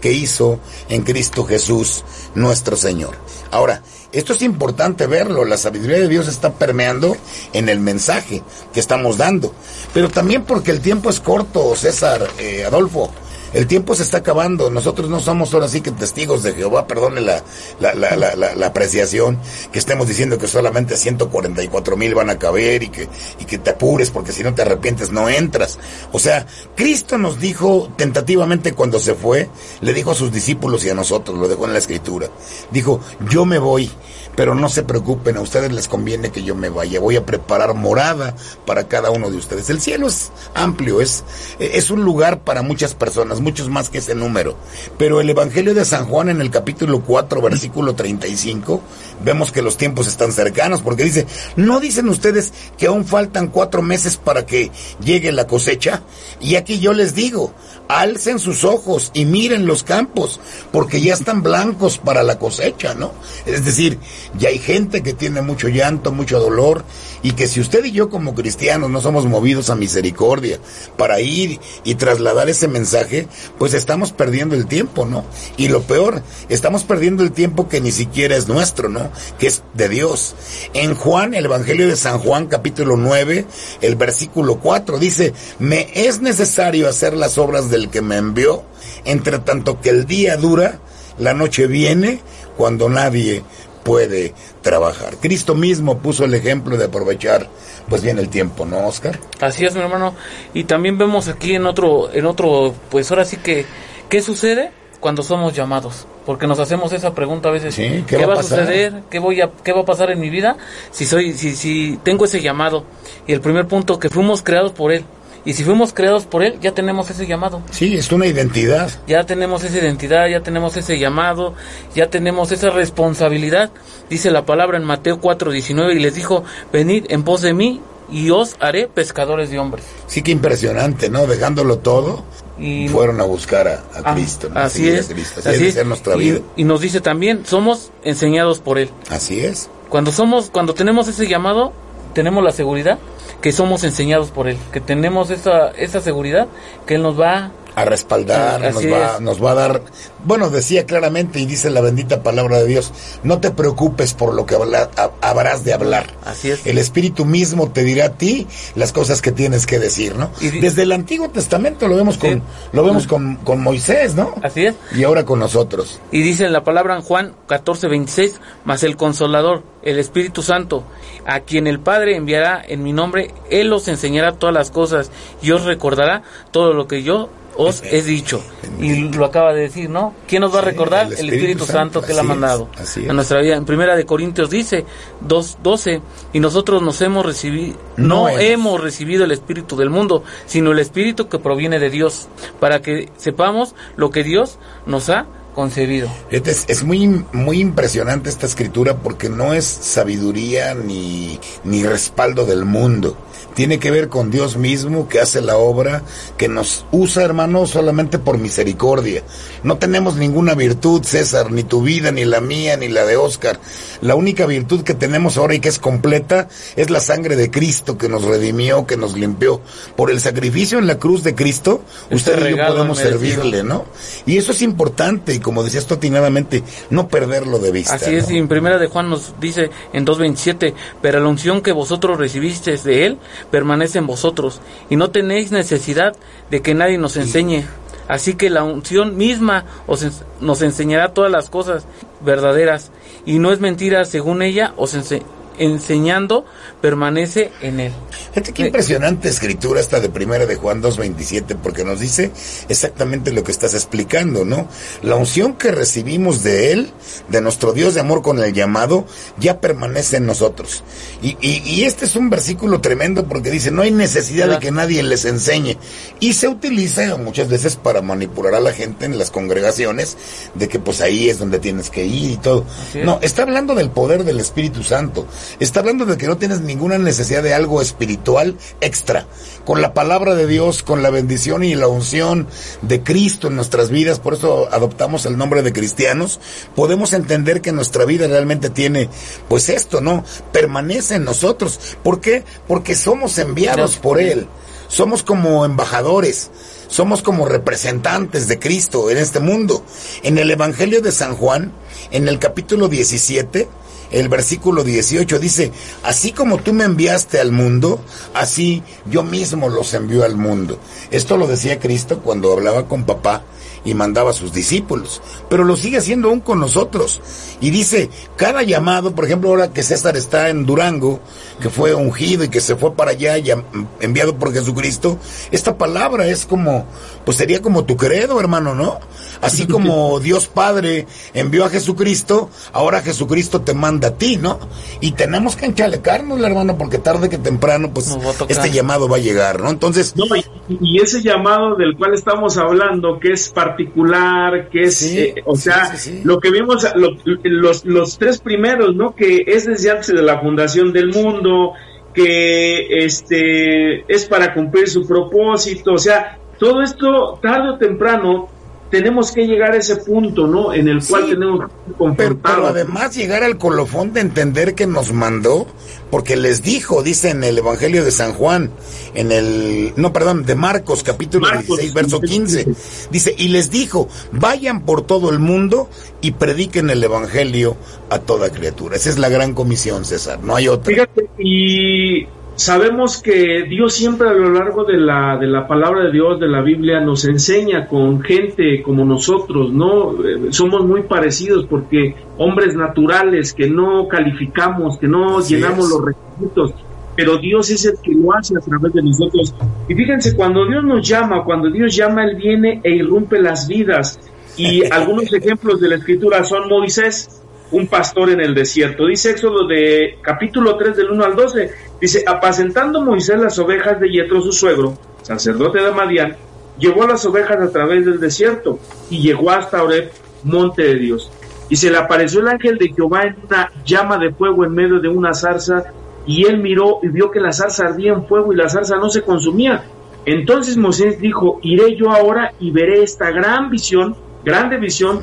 que hizo en Cristo Jesús nuestro Señor. Ahora, esto es importante verlo, la sabiduría de Dios está permeando en el mensaje que estamos dando, pero también porque el tiempo es corto, César, eh, Adolfo. El tiempo se está acabando. Nosotros no somos ahora sí que testigos de Jehová, perdone la, la, la, la, la apreciación, que estemos diciendo que solamente 144 mil van a caber y que, y que te apures porque si no te arrepientes no entras. O sea, Cristo nos dijo tentativamente cuando se fue, le dijo a sus discípulos y a nosotros, lo dejó en la escritura. Dijo, yo me voy pero no se preocupen, a ustedes les conviene que yo me vaya, voy a preparar morada para cada uno de ustedes. El cielo es amplio, es, es un lugar para muchas personas, muchos más que ese número, pero el Evangelio de San Juan en el capítulo 4, versículo 35, vemos que los tiempos están cercanos, porque dice, ¿no dicen ustedes que aún faltan cuatro meses para que llegue la cosecha? Y aquí yo les digo, alcen sus ojos y miren los campos, porque ya están blancos para la cosecha, ¿no? Es decir, ya hay gente que tiene mucho llanto, mucho dolor, y que si usted y yo como cristianos no somos movidos a misericordia para ir y trasladar ese mensaje, pues estamos perdiendo el tiempo, ¿no? Y lo peor, estamos perdiendo el tiempo que ni siquiera es nuestro, ¿no? Que es de Dios. En Juan, el Evangelio de San Juan, capítulo 9, el versículo 4, dice, me es necesario hacer las obras del que me envió, entre tanto que el día dura, la noche viene cuando nadie puede trabajar. Cristo mismo puso el ejemplo de aprovechar pues bien el tiempo, ¿no, Oscar? Así es, mi hermano. Y también vemos aquí en otro, en otro, pues ahora sí que, ¿qué sucede cuando somos llamados? Porque nos hacemos esa pregunta a veces. Sí, ¿Qué, va a suceder? ¿Qué voy a, qué va a pasar en mi vida si soy, si, si tengo ese llamado? Y el primer punto, que fuimos creados por Él. Y si fuimos creados por Él, ya tenemos ese llamado. Sí, es una identidad. Ya tenemos esa identidad, ya tenemos ese llamado, ya tenemos esa responsabilidad. Dice la palabra en Mateo 4:19 y les dijo, venid en pos de mí y os haré pescadores de hombres. Sí, que impresionante, ¿no? Dejándolo todo, Y fueron a buscar a, a Ah, Cristo. ¿no? así a es. Cristo. Así, así es. nuestra Y- vida. y nos dice también, somos enseñados por Él. Así es. Cuando somos, cuando tenemos ese llamado, tenemos la seguridad que somos enseñados por él, que tenemos esa esa seguridad que él nos va a respaldar, Ah, nos va, es. nos va a dar, bueno, decía claramente y dice la bendita palabra de Dios, no te preocupes por lo que habla- ha- habrás de hablar. Así es. El Espíritu mismo te dirá a ti las cosas que tienes que decir, ¿no? Y Desde el Antiguo Testamento lo vemos Sí. con, lo vemos con, con Moisés, ¿no? así es. Y ahora con nosotros. Y dice en la palabra en Juan 14, 26, mas el consolador, el Espíritu Santo, a quien el Padre enviará en mi nombre, él os enseñará todas las cosas y os recordará todo lo que yo os he dicho. Y lo acaba de decir, ¿no? ¿Quién nos va a recordar? el El Espíritu Espíritu, Santo, Santo, que él ha mandado es. a nuestra vida. En primera de Corintios dice 2, 12, y nosotros nos hemos recibido, No no, hemos. recibido el Espíritu del mundo, sino el Espíritu que proviene de Dios, para que sepamos lo que Dios nos ha concebido. Fíjate, Es, es muy, muy impresionante esta escritura porque no es sabiduría ni, ni respaldo del mundo. Tiene que ver con Dios mismo que hace la obra, que nos usa, hermano, solamente por misericordia. No tenemos ninguna virtud, César, ni tu vida, ni la mía, ni la de Oscar. La única virtud que tenemos ahora y que es completa es la sangre de Cristo que nos redimió, que nos limpió. Por el sacrificio en la cruz de Cristo, Este usted y yo podemos servirle, ¿no? Y eso es importante, y como decías tú atinadamente, no perderlo de vista. Así es, ¿no? y en primera de Juan nos dice en 2.27, pero la unción que vosotros recibisteis de él permanece en vosotros, y no tenéis necesidad de que nadie nos enseñe. Así que la unción misma os nos enseñará todas las cosas verdaderas, y no es mentira, según ella, os ense- enseñando, permanece en él. Fíjate qué impresionante escritura esta de primera de Juan 2.27, porque nos dice exactamente lo que estás explicando, ¿no? La unción que recibimos de Él, de nuestro Dios de amor con el llamado, ya permanece en nosotros. Y, y, y este es un versículo tremendo porque dice, no hay necesidad de que nadie les enseñe. Y se utiliza muchas veces para manipular a la gente en las congregaciones, de que pues ahí es donde tienes que ir y todo. Es. No, está hablando del poder del Espíritu Santo. Está hablando de que no tienes ninguna necesidad de algo espiritual extra. Con la palabra de Dios, con la bendición y la unción de Cristo en nuestras vidas, por eso adoptamos el nombre de cristianos, podemos entender que nuestra vida realmente tiene, pues esto, ¿no? Permanece en nosotros. ¿Por qué? Porque somos enviados por Él. Somos como embajadores. Somos como representantes de Cristo en este mundo. En el Evangelio de San Juan, en el capítulo 17, el versículo 18 dice, así como tú me enviaste al mundo, así yo mismo los envío al mundo. Esto lo decía Cristo cuando hablaba con papá y mandaba a sus discípulos, pero lo sigue haciendo aún con nosotros. Y dice, cada llamado, por ejemplo, ahora que César está en Durango, que fue ungido y que se fue para allá, llam- enviado por Jesucristo, esta palabra es como, pues sería como tu credo, hermano, ¿no? Así como Dios Padre envió a Jesucristo, ahora Jesucristo te manda a ti, ¿no? Y tenemos que enchalecarnos, hermano, porque tarde que temprano, pues este llamado va a llegar, ¿no? Entonces, No, y, y ese llamado del cual estamos hablando, que es particular, que es, Sí, eh, o sí, sea, sí. lo que vimos, lo- los, los tres primeros, ¿no? Que es desde antes de la fundación del mundo, que este es para cumplir su propósito, o sea, todo esto tarde o temprano tenemos que llegar a ese punto, ¿no? En el cual tenemos que Pero, pero además llegar al colofón de entender que nos mandó, porque les dijo, dice en el Evangelio de San Juan, en el, no, perdón, de Marcos, capítulo Marcos, 16, verso 15, dice, y les dijo, vayan por todo el mundo y prediquen el Evangelio a toda criatura. Esa es la gran comisión, César, no hay otra. Fíjate, y sabemos que Dios siempre a lo largo de la, de la palabra de Dios, de la Biblia, nos enseña con gente como nosotros, ¿no? Eh, somos muy parecidos porque hombres naturales que no calificamos, que no llenamos los requisitos, pero Dios es el que lo hace a través de nosotros. Y fíjense, cuando Dios nos llama, cuando Dios llama, Él viene e irrumpe las vidas. Y algunos ejemplos de la escritura son Moisés, un pastor en el desierto. Dice Éxodo de capítulo 3 del 1 al 12, dice, apacentando Moisés las ovejas de Yetro su suegro, sacerdote de Madián, llevó las ovejas a través del desierto y llegó hasta Oreb, monte de Dios. Y se le apareció el ángel de Jehová en una llama de fuego en medio de una zarza, y él miró y vio que la zarza ardía en fuego y la zarza no se consumía. Entonces Moisés dijo, iré yo ahora y veré esta gran visión grande visión,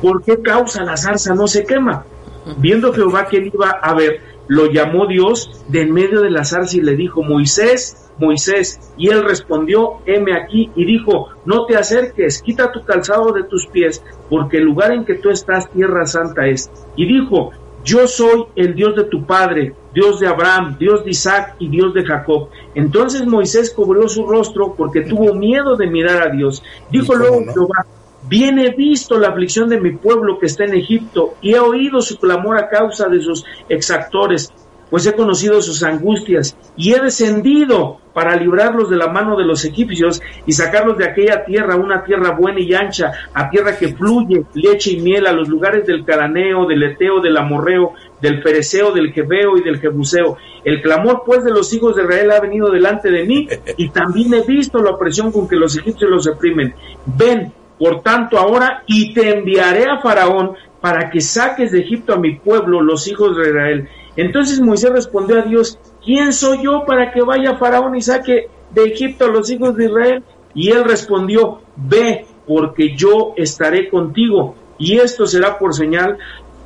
¿por qué causa la zarza no se quema? Viendo Jehová que él iba a ver, lo llamó Dios de en medio de la zarza y le dijo, Moisés, Moisés, y él respondió, heme aquí, y dijo, no te acerques, quita tu calzado de tus pies, porque el lugar en que tú estás, tierra santa es. Y dijo, yo soy el Dios de tu padre, Dios de Abraham, Dios de Isaac y Dios de Jacob. Entonces Moisés cubrió su rostro porque tuvo miedo de mirar a Dios. Dijo luego Jehová, Bien he visto la aflicción de mi pueblo que está en Egipto y he oído su clamor a causa de sus exactores, pues he conocido sus angustias y he descendido para librarlos de la mano de los egipcios y sacarlos de aquella tierra, una tierra buena y ancha, a tierra que fluye leche y miel, a los lugares del Caraneo, del Eteo, del Amorreo, del Fereceo, del Jebeo y del Jebuseo. El clamor pues de los hijos de Israel ha venido delante de mí y también he visto la opresión con que los egipcios los reprimen. Ven, por tanto, ahora y te enviaré a Faraón para que saques de Egipto a mi pueblo, los hijos de Israel. Entonces Moisés respondió a Dios, ¿quién soy yo para que vaya Faraón y saque de Egipto a los hijos de Israel? Y él respondió, ve, porque yo estaré contigo, y esto será por señal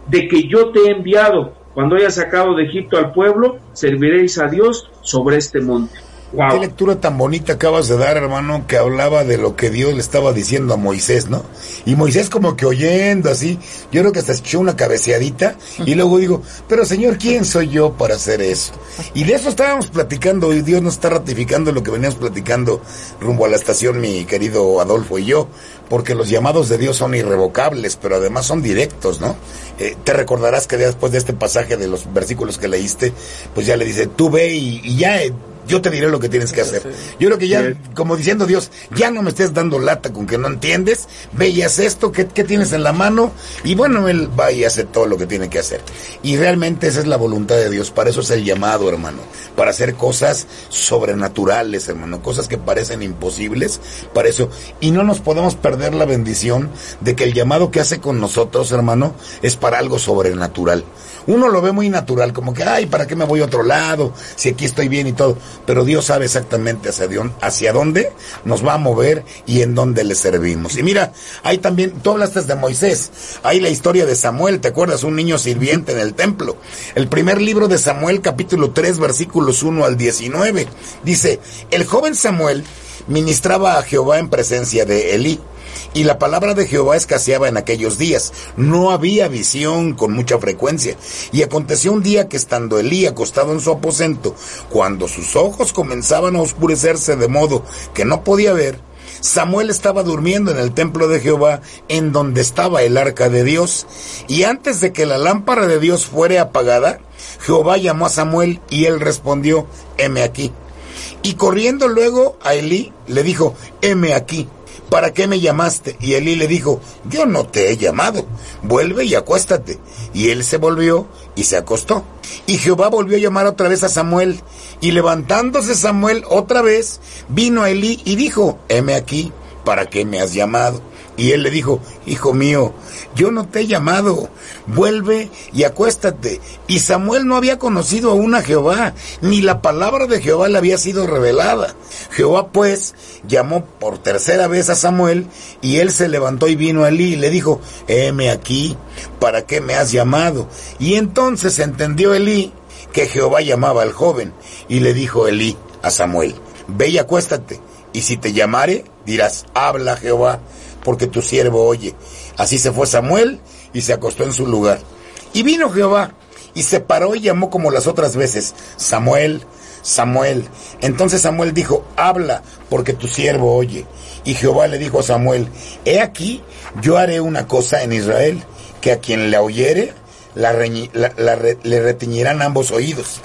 de que yo te he enviado. Cuando haya sacado de Egipto al pueblo, serviréis a Dios sobre este monte. Qué lectura tan bonita acabas de dar, hermano, que hablaba de lo que Dios le estaba diciendo a Moisés, ¿no? Y Moisés como que oyendo así, yo creo que hasta echó una cabeceadita y luego digo, pero Señor, ¿quién soy yo para hacer eso? Y de eso estábamos platicando y Dios nos está ratificando lo que veníamos platicando rumbo a la estación, mi querido Adolfo y yo, porque los llamados de Dios son irrevocables, pero además son directos, ¿no? Eh, te recordarás que después de este pasaje de los versículos que leíste, pues ya le dice, tú ve y, y ya... Eh, yo te diré lo que tienes que hacer. Yo creo que ya, como diciendo Dios, ya no me estés dando lata con que no entiendes, ve y haz esto, ¿qué, tienes en la mano? Y bueno, Él va y hace todo lo que tiene que hacer. Y realmente esa es la voluntad de Dios, para eso es el llamado, hermano, para hacer cosas sobrenaturales, hermano, cosas que parecen imposibles, para eso. Y no nos podemos perder la bendición de que el llamado que hace con nosotros, hermano, es para algo sobrenatural. Uno lo ve muy natural, como que, ay, ¿para qué me voy a otro lado? Si aquí estoy bien y todo. Pero Dios sabe exactamente hacia, dónde nos va a mover y en dónde le servimos. Y mira, hay también, tú hablaste de Moisés, hay la historia de Samuel, ¿te acuerdas? Un niño sirviente en el templo. El primer libro de Samuel, capítulo 3, versículos 1 al 19, dice, el joven Samuel ministraba a Jehová en presencia de Elí y la palabra de Jehová escaseaba en aquellos días. No había visión con mucha frecuencia. Y aconteció un día que estando Elí acostado en su aposento, cuando sus ojos comenzaban a oscurecerse de modo que no podía ver, Samuel estaba durmiendo en el templo de Jehová, en donde estaba el arca de Dios, y antes de que la lámpara de Dios fuera apagada, Jehová llamó a Samuel y él respondió, heme aquí. Y corriendo luego a Elí, le dijo, heme aquí. ¿Para qué me llamaste? Y Elí le dijo, yo no te he llamado, vuelve y acuéstate. Y él se volvió y se acostó. Y Jehová volvió a llamar otra vez a Samuel, y levantándose Samuel otra vez, vino a Elí y dijo, heme aquí, ¿para qué me has llamado? Y él le dijo, Hijo mío, yo no te he llamado, vuelve y acuéstate. Y Samuel no había conocido aún a Jehová, ni la palabra de Jehová le había sido revelada. Jehová pues llamó por tercera vez a Samuel, y él se levantó y vino a Elí y le dijo, heme aquí, ¿para qué me has llamado? Y entonces entendió Elí que Jehová llamaba al joven, y le dijo Elí a Samuel, ve y acuéstate, y si te llamare, dirás, habla Jehová porque tu siervo oye. Así se fue Samuel y se acostó en su lugar. Y vino Jehová y se paró y llamó como las otras veces, Samuel, Samuel. Entonces Samuel dijo, habla, porque tu siervo oye. Y Jehová le dijo a Samuel, he aquí, yo haré una cosa en Israel, que a quien la oyere, la le retiñirán ambos oídos.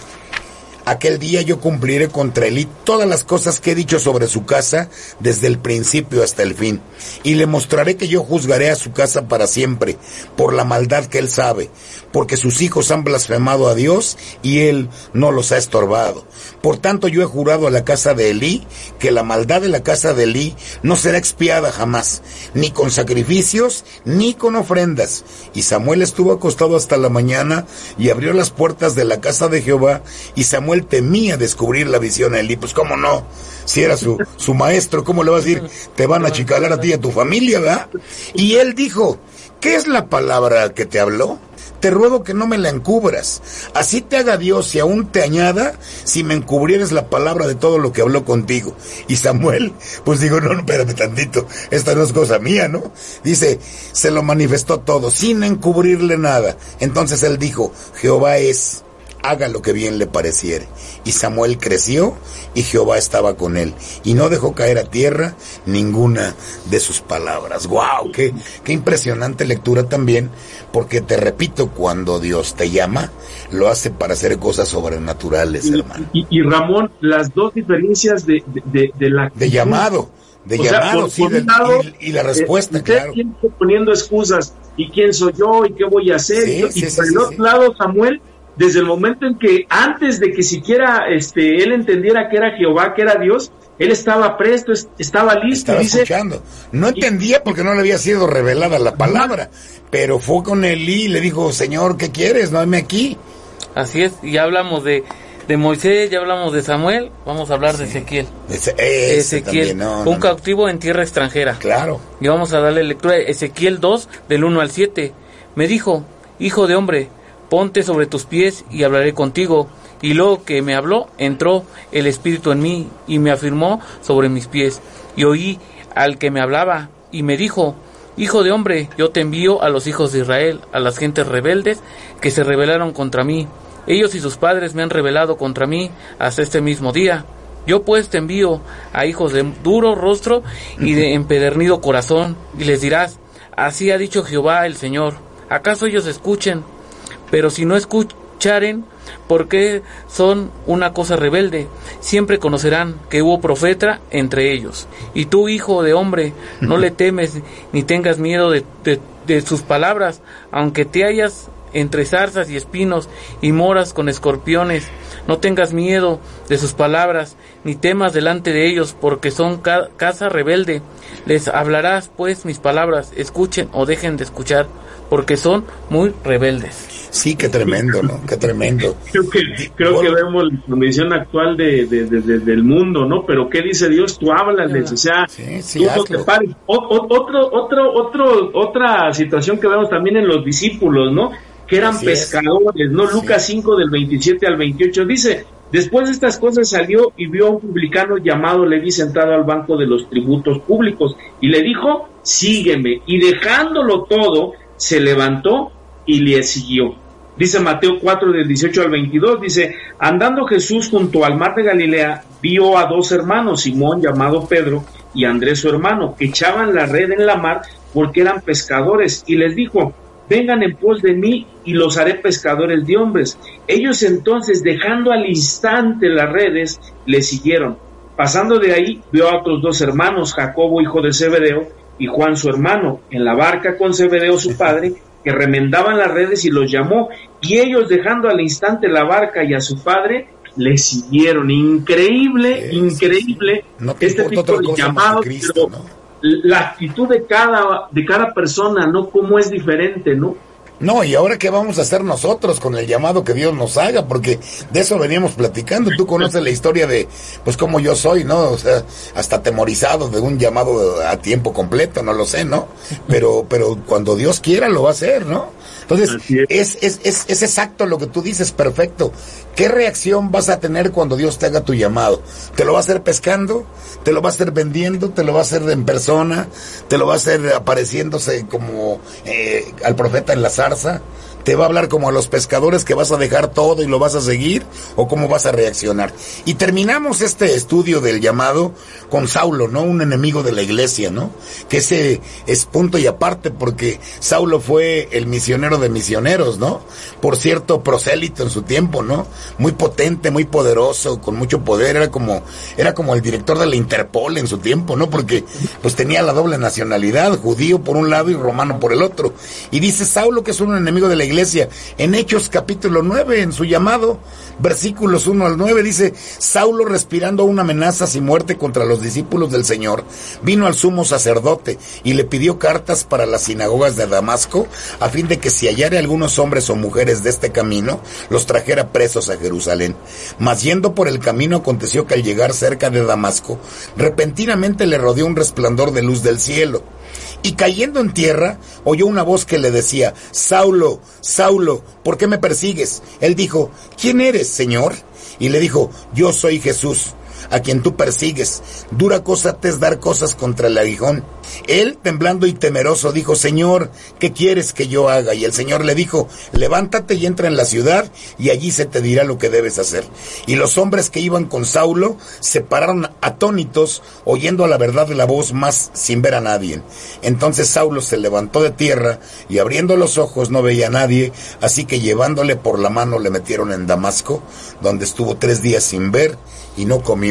Aquel día yo cumpliré contra él y todas las cosas que he dicho sobre su casa desde el principio hasta el fin. Y le mostraré que yo juzgaré a su casa para siempre por la maldad que él sabe, porque sus hijos han blasfemado a Dios y él no los ha estorbado. Por tanto yo he jurado a la casa de Elí que la maldad de la casa de Elí no será expiada jamás, ni con sacrificios, ni con ofrendas. Y Samuel estuvo acostado hasta la mañana y abrió las puertas de la casa de Jehová y Samuel temía descubrir la visión a Elí, pues cómo no, si era su, su maestro, ¿cómo le va a decir? Te van a chicalar a ti y a tu familia, ¿verdad? Y él dijo, ¿qué es la palabra que te habló? Te ruego que no me la encubras. Así te haga Dios y aún te añada si me encubrieres la palabra de todo lo que habló contigo. Y Samuel, pues digo, no, no, espérate tantito, esta no es cosa mía, ¿no? Dice, se lo manifestó todo, sin encubrirle nada. Entonces él dijo, Jehová es haga lo que bien le pareciere. Y Samuel creció y Jehová estaba con él y no dejó caer a tierra ninguna de sus palabras. ¡Wow! Qué, qué impresionante lectura también, porque te repito, cuando Dios te llama, lo hace para hacer cosas sobrenaturales, hermano. Y, Ramón, las dos diferencias de, de, la... De llamado. De llamado, sí, y, la respuesta, claro. poniendo excusas, ¿y quién soy yo? ¿Y qué voy a hacer? y por el otro lado, Samuel, desde el momento en que antes de que siquiera este él entendiera que era Jehová, que era Dios, él estaba presto, estaba listo. Estaba escuchando. No entendía porque no le había sido revelada la palabra, pero fue con Elí y le dijo, Señor, ¿qué quieres? No aquí. Así es, y hablamos de, de Moisés, ya hablamos de Samuel, vamos a hablar de Ezequiel. Ezequiel, un cautivo en tierra extranjera. Claro. Y vamos a darle lectura de Ezequiel 2, del 1 al 7. Me dijo, hijo de hombre, ponte sobre tus pies y hablaré contigo. Y luego que me habló, entró el Espíritu en mí y me afirmó sobre mis pies. Y oí al que me hablaba y me dijo, Hijo de hombre, yo te envío a los hijos de Israel, a las gentes rebeldes que se rebelaron contra mí. Ellos y sus padres me han rebelado contra mí hasta este mismo día. Yo pues te envío a hijos de duro rostro y de empedernido corazón, y les dirás, así ha dicho Jehová el Señor. ¿Acaso ellos escuchen? Pero si no escucharen, porque son una cosa rebelde, siempre conocerán que hubo profeta entre ellos. Y tú, hijo de hombre, no le temes ni tengas miedo de, de sus palabras, aunque te hayas entre zarzas y espinos y moras con escorpiones. No tengas miedo de sus palabras, ni temas delante de ellos, porque son casa rebelde. Les hablarás pues mis palabras, escuchen o dejen de escuchar, porque son muy rebeldes. Sí, qué tremendo, ¿no? Qué tremendo. Creo que, creo que vemos la condición actual de, del mundo, ¿no? Pero ¿qué dice Dios? Tú háblales, o sea, tú no te pares. otro, otro, otro, otra situación que vemos también en los discípulos, ¿no? Que eran pescadores, ¿no? Lucas 5 del 27 al 28 dice, Después de estas cosas salió y vio a un publicano llamado Levi sentado al banco de los tributos públicos y le dijo, sígueme. Y dejándolo todo, se levantó y le siguió. Dice Mateo 4 del 18 al 22, dice, andando Jesús junto al mar de Galilea, vio a dos hermanos, Simón llamado Pedro y Andrés su hermano, que echaban la red en la mar porque eran pescadores, y les dijo, vengan en pos de mí y los haré pescadores de hombres. Ellos entonces, dejando al instante las redes, le siguieron. Pasando de ahí, vio a otros dos hermanos, Jacobo, hijo de Zebedeo, y Juan, su hermano, en la barca con Zebedeo, su padre, que remendaban las redes y los llamó, y ellos dejando al instante la barca y a su padre, le siguieron. Increíble, increíble este tipo de llamados, la actitud de cada, de cada persona, ¿no? Cómo es diferente, ¿no? No, y ahora qué vamos a hacer nosotros con el llamado que Dios nos haga, porque de eso veníamos platicando. Tú conoces la historia de, pues como yo soy, ¿no? O sea, hasta atemorizado de un llamado a tiempo completo, no lo sé, ¿no? Pero, pero cuando Dios quiera lo va a hacer, ¿no? Entonces, es. Es, es, es, exacto lo que tú dices, perfecto. ¿Qué reacción vas a tener cuando Dios te haga tu llamado? ¿Te lo va a hacer pescando? ¿Te lo va a hacer vendiendo? ¿Te lo va a hacer en persona? ¿Te lo va a hacer apareciéndose como eh, al profeta en la zarza? Te va a hablar como a los pescadores que vas a dejar todo y lo vas a seguir o cómo vas a reaccionar. Y terminamos este estudio del llamado con Saulo, ¿no? Un enemigo de la iglesia, ¿no? Que ese es punto y aparte porque Saulo fue el misionero de misioneros, ¿no? Por cierto, prosélito en su tiempo, ¿no? Muy potente, muy poderoso, con mucho poder, era como era como el director de la Interpol en su tiempo, ¿no? Porque pues tenía la doble nacionalidad, judío por un lado y romano por el otro. Y dice Saulo que es un enemigo de la iglesia. En Hechos capítulo 9, en su llamado, versículos 1 al 9, dice, Saulo respirando una amenaza y muerte contra los discípulos del Señor, vino al sumo sacerdote y le pidió cartas para las sinagogas de Damasco, a fin de que si hallare algunos hombres o mujeres de este camino, los trajera presos a Jerusalén. Mas yendo por el camino aconteció que al llegar cerca de Damasco, repentinamente le rodeó un resplandor de luz del cielo y cayendo en tierra, oyó una voz que le decía, Saulo, Saulo, ¿por qué me persigues? Él dijo, ¿quién eres, Señor? Y le dijo, yo soy Jesús, a quien tú persigues. Dura cosa te es dar cosas contra el aguijón. Él, temblando y temeroso, dijo, Señor, ¿qué quieres que yo haga? Y el Señor le dijo, levántate y entra en la ciudad, y allí se te dirá lo que debes hacer. Y los hombres que iban con Saulo se pararon atónitos, oyendo a la verdad la voz, más sin ver a nadie. Entonces Saulo se levantó de tierra, y abriendo los ojos no veía a nadie, así que llevándole por la mano le metieron en Damasco, donde estuvo tres días sin ver, y no comió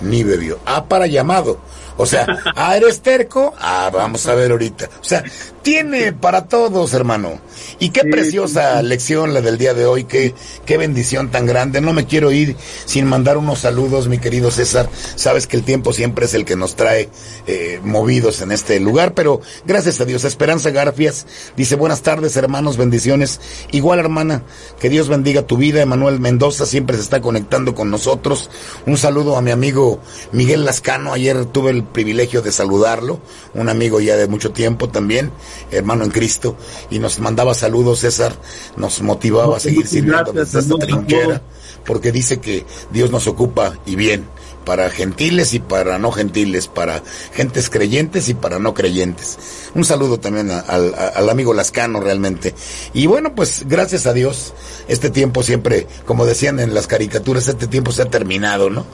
ni bebió. Ah, para llamado. O sea, ah, eres terco. Ah, vamos a ver ahorita. O sea, tiene para todos, hermano. Y qué preciosa lección la del día de hoy, qué, qué bendición tan grande. No me quiero ir sin mandar unos saludos, mi querido César. Sabes que el tiempo siempre es el que nos trae eh, movidos en este lugar, pero gracias a Dios. Esperanza Garfias dice buenas tardes, hermanos, bendiciones. Igual, hermana, que Dios bendiga tu vida. Emanuel Mendoza siempre se está conectando con nosotros. Un saludo a mi amigo Miguel Lascano. Ayer tuve el privilegio de saludarlo, un amigo ya de mucho tiempo también, hermano en Cristo, y nos mandaba saludos, César, nos motivaba a seguir sirviendo desde esta trinchera, porque dice que Dios nos ocupa y bien para gentiles y para no gentiles, para gentes creyentes y para no creyentes. Un saludo también al amigo Lascano realmente. Y bueno, pues gracias a Dios, este tiempo siempre, como decían en las caricaturas, este tiempo se ha terminado, ¿no?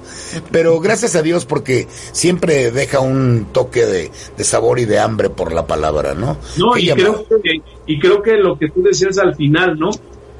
Pero gracias a Dios porque siempre deja un toque de, sabor y de hambre por la palabra, ¿no? No, y creo, que, y creo que lo que tú decías al final, ¿no?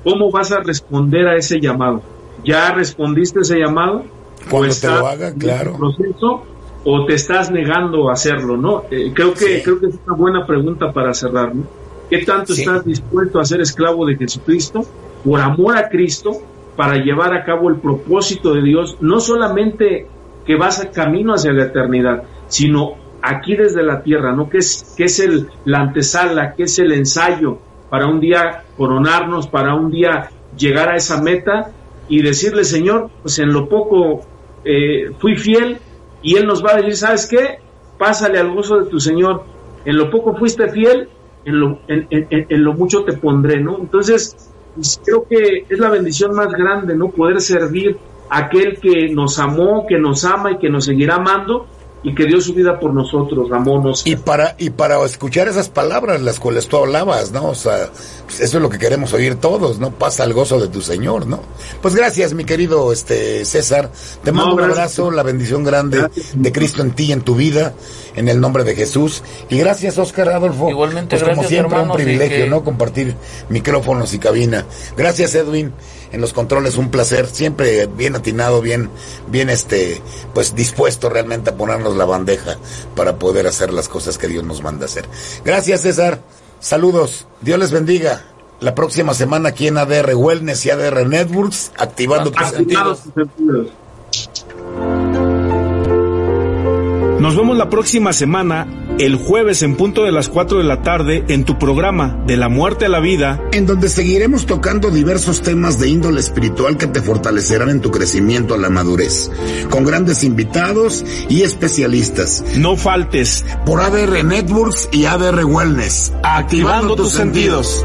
¿Cómo vas a responder a ese llamado? ¿Ya respondiste ese llamado? Cuando te lo haga, claro. Proceso, o te estás negando a hacerlo, ¿no? Eh, creo que creo que es una buena pregunta para cerrar, ¿no? ¿Qué tanto estás dispuesto a ser esclavo de Jesucristo por amor a Cristo para llevar a cabo el propósito de Dios, no solamente que vas a camino hacia la eternidad, sino aquí desde la tierra, ¿no? Que es que es el la antesala, que es el ensayo para un día coronarnos, para un día llegar a esa meta y decirle, Señor, pues en lo poco eh, fui fiel y Él nos va a decir, ¿sabes qué? Pásale al gozo de tu Señor. En lo poco fuiste fiel, en lo, en, lo mucho te pondré, ¿no? Entonces, pues, creo que es la bendición más grande, ¿no? Poder servir a aquel que nos amó, que nos ama y que nos seguirá amando y que dio su vida por nosotros, Ramón. Y para, y para escuchar esas palabras, las cuales tú hablabas, ¿no? O sea, pues eso es lo que queremos oír todos, ¿no? Pasa el gozo de tu Señor, ¿no? Pues gracias, mi querido este César. Te mando un abrazo, la bendición grande de Cristo en ti y en tu vida, en el nombre de Jesús. Y gracias, Oscar Adolfo. Igualmente, pues como siempre, un privilegio, ¿no? Compartir micrófonos y cabina. Gracias, Edwin en los controles un placer, siempre bien atinado, bien, bien este, pues dispuesto realmente a ponernos la bandeja para poder hacer las cosas que Dios nos manda hacer. Gracias César, saludos, Dios les bendiga. La próxima semana aquí en ADR Wellness y ADR Networks, activando tus sentidos. Nos vemos la próxima semana el jueves en punto de las 4 de la tarde en tu programa De la muerte a la vida, en donde seguiremos tocando diversos temas de índole espiritual que te fortalecerán en tu crecimiento a la madurez, con grandes invitados y especialistas. No faltes por ADR Networks y ADR Wellness, activando, tus, sentidos.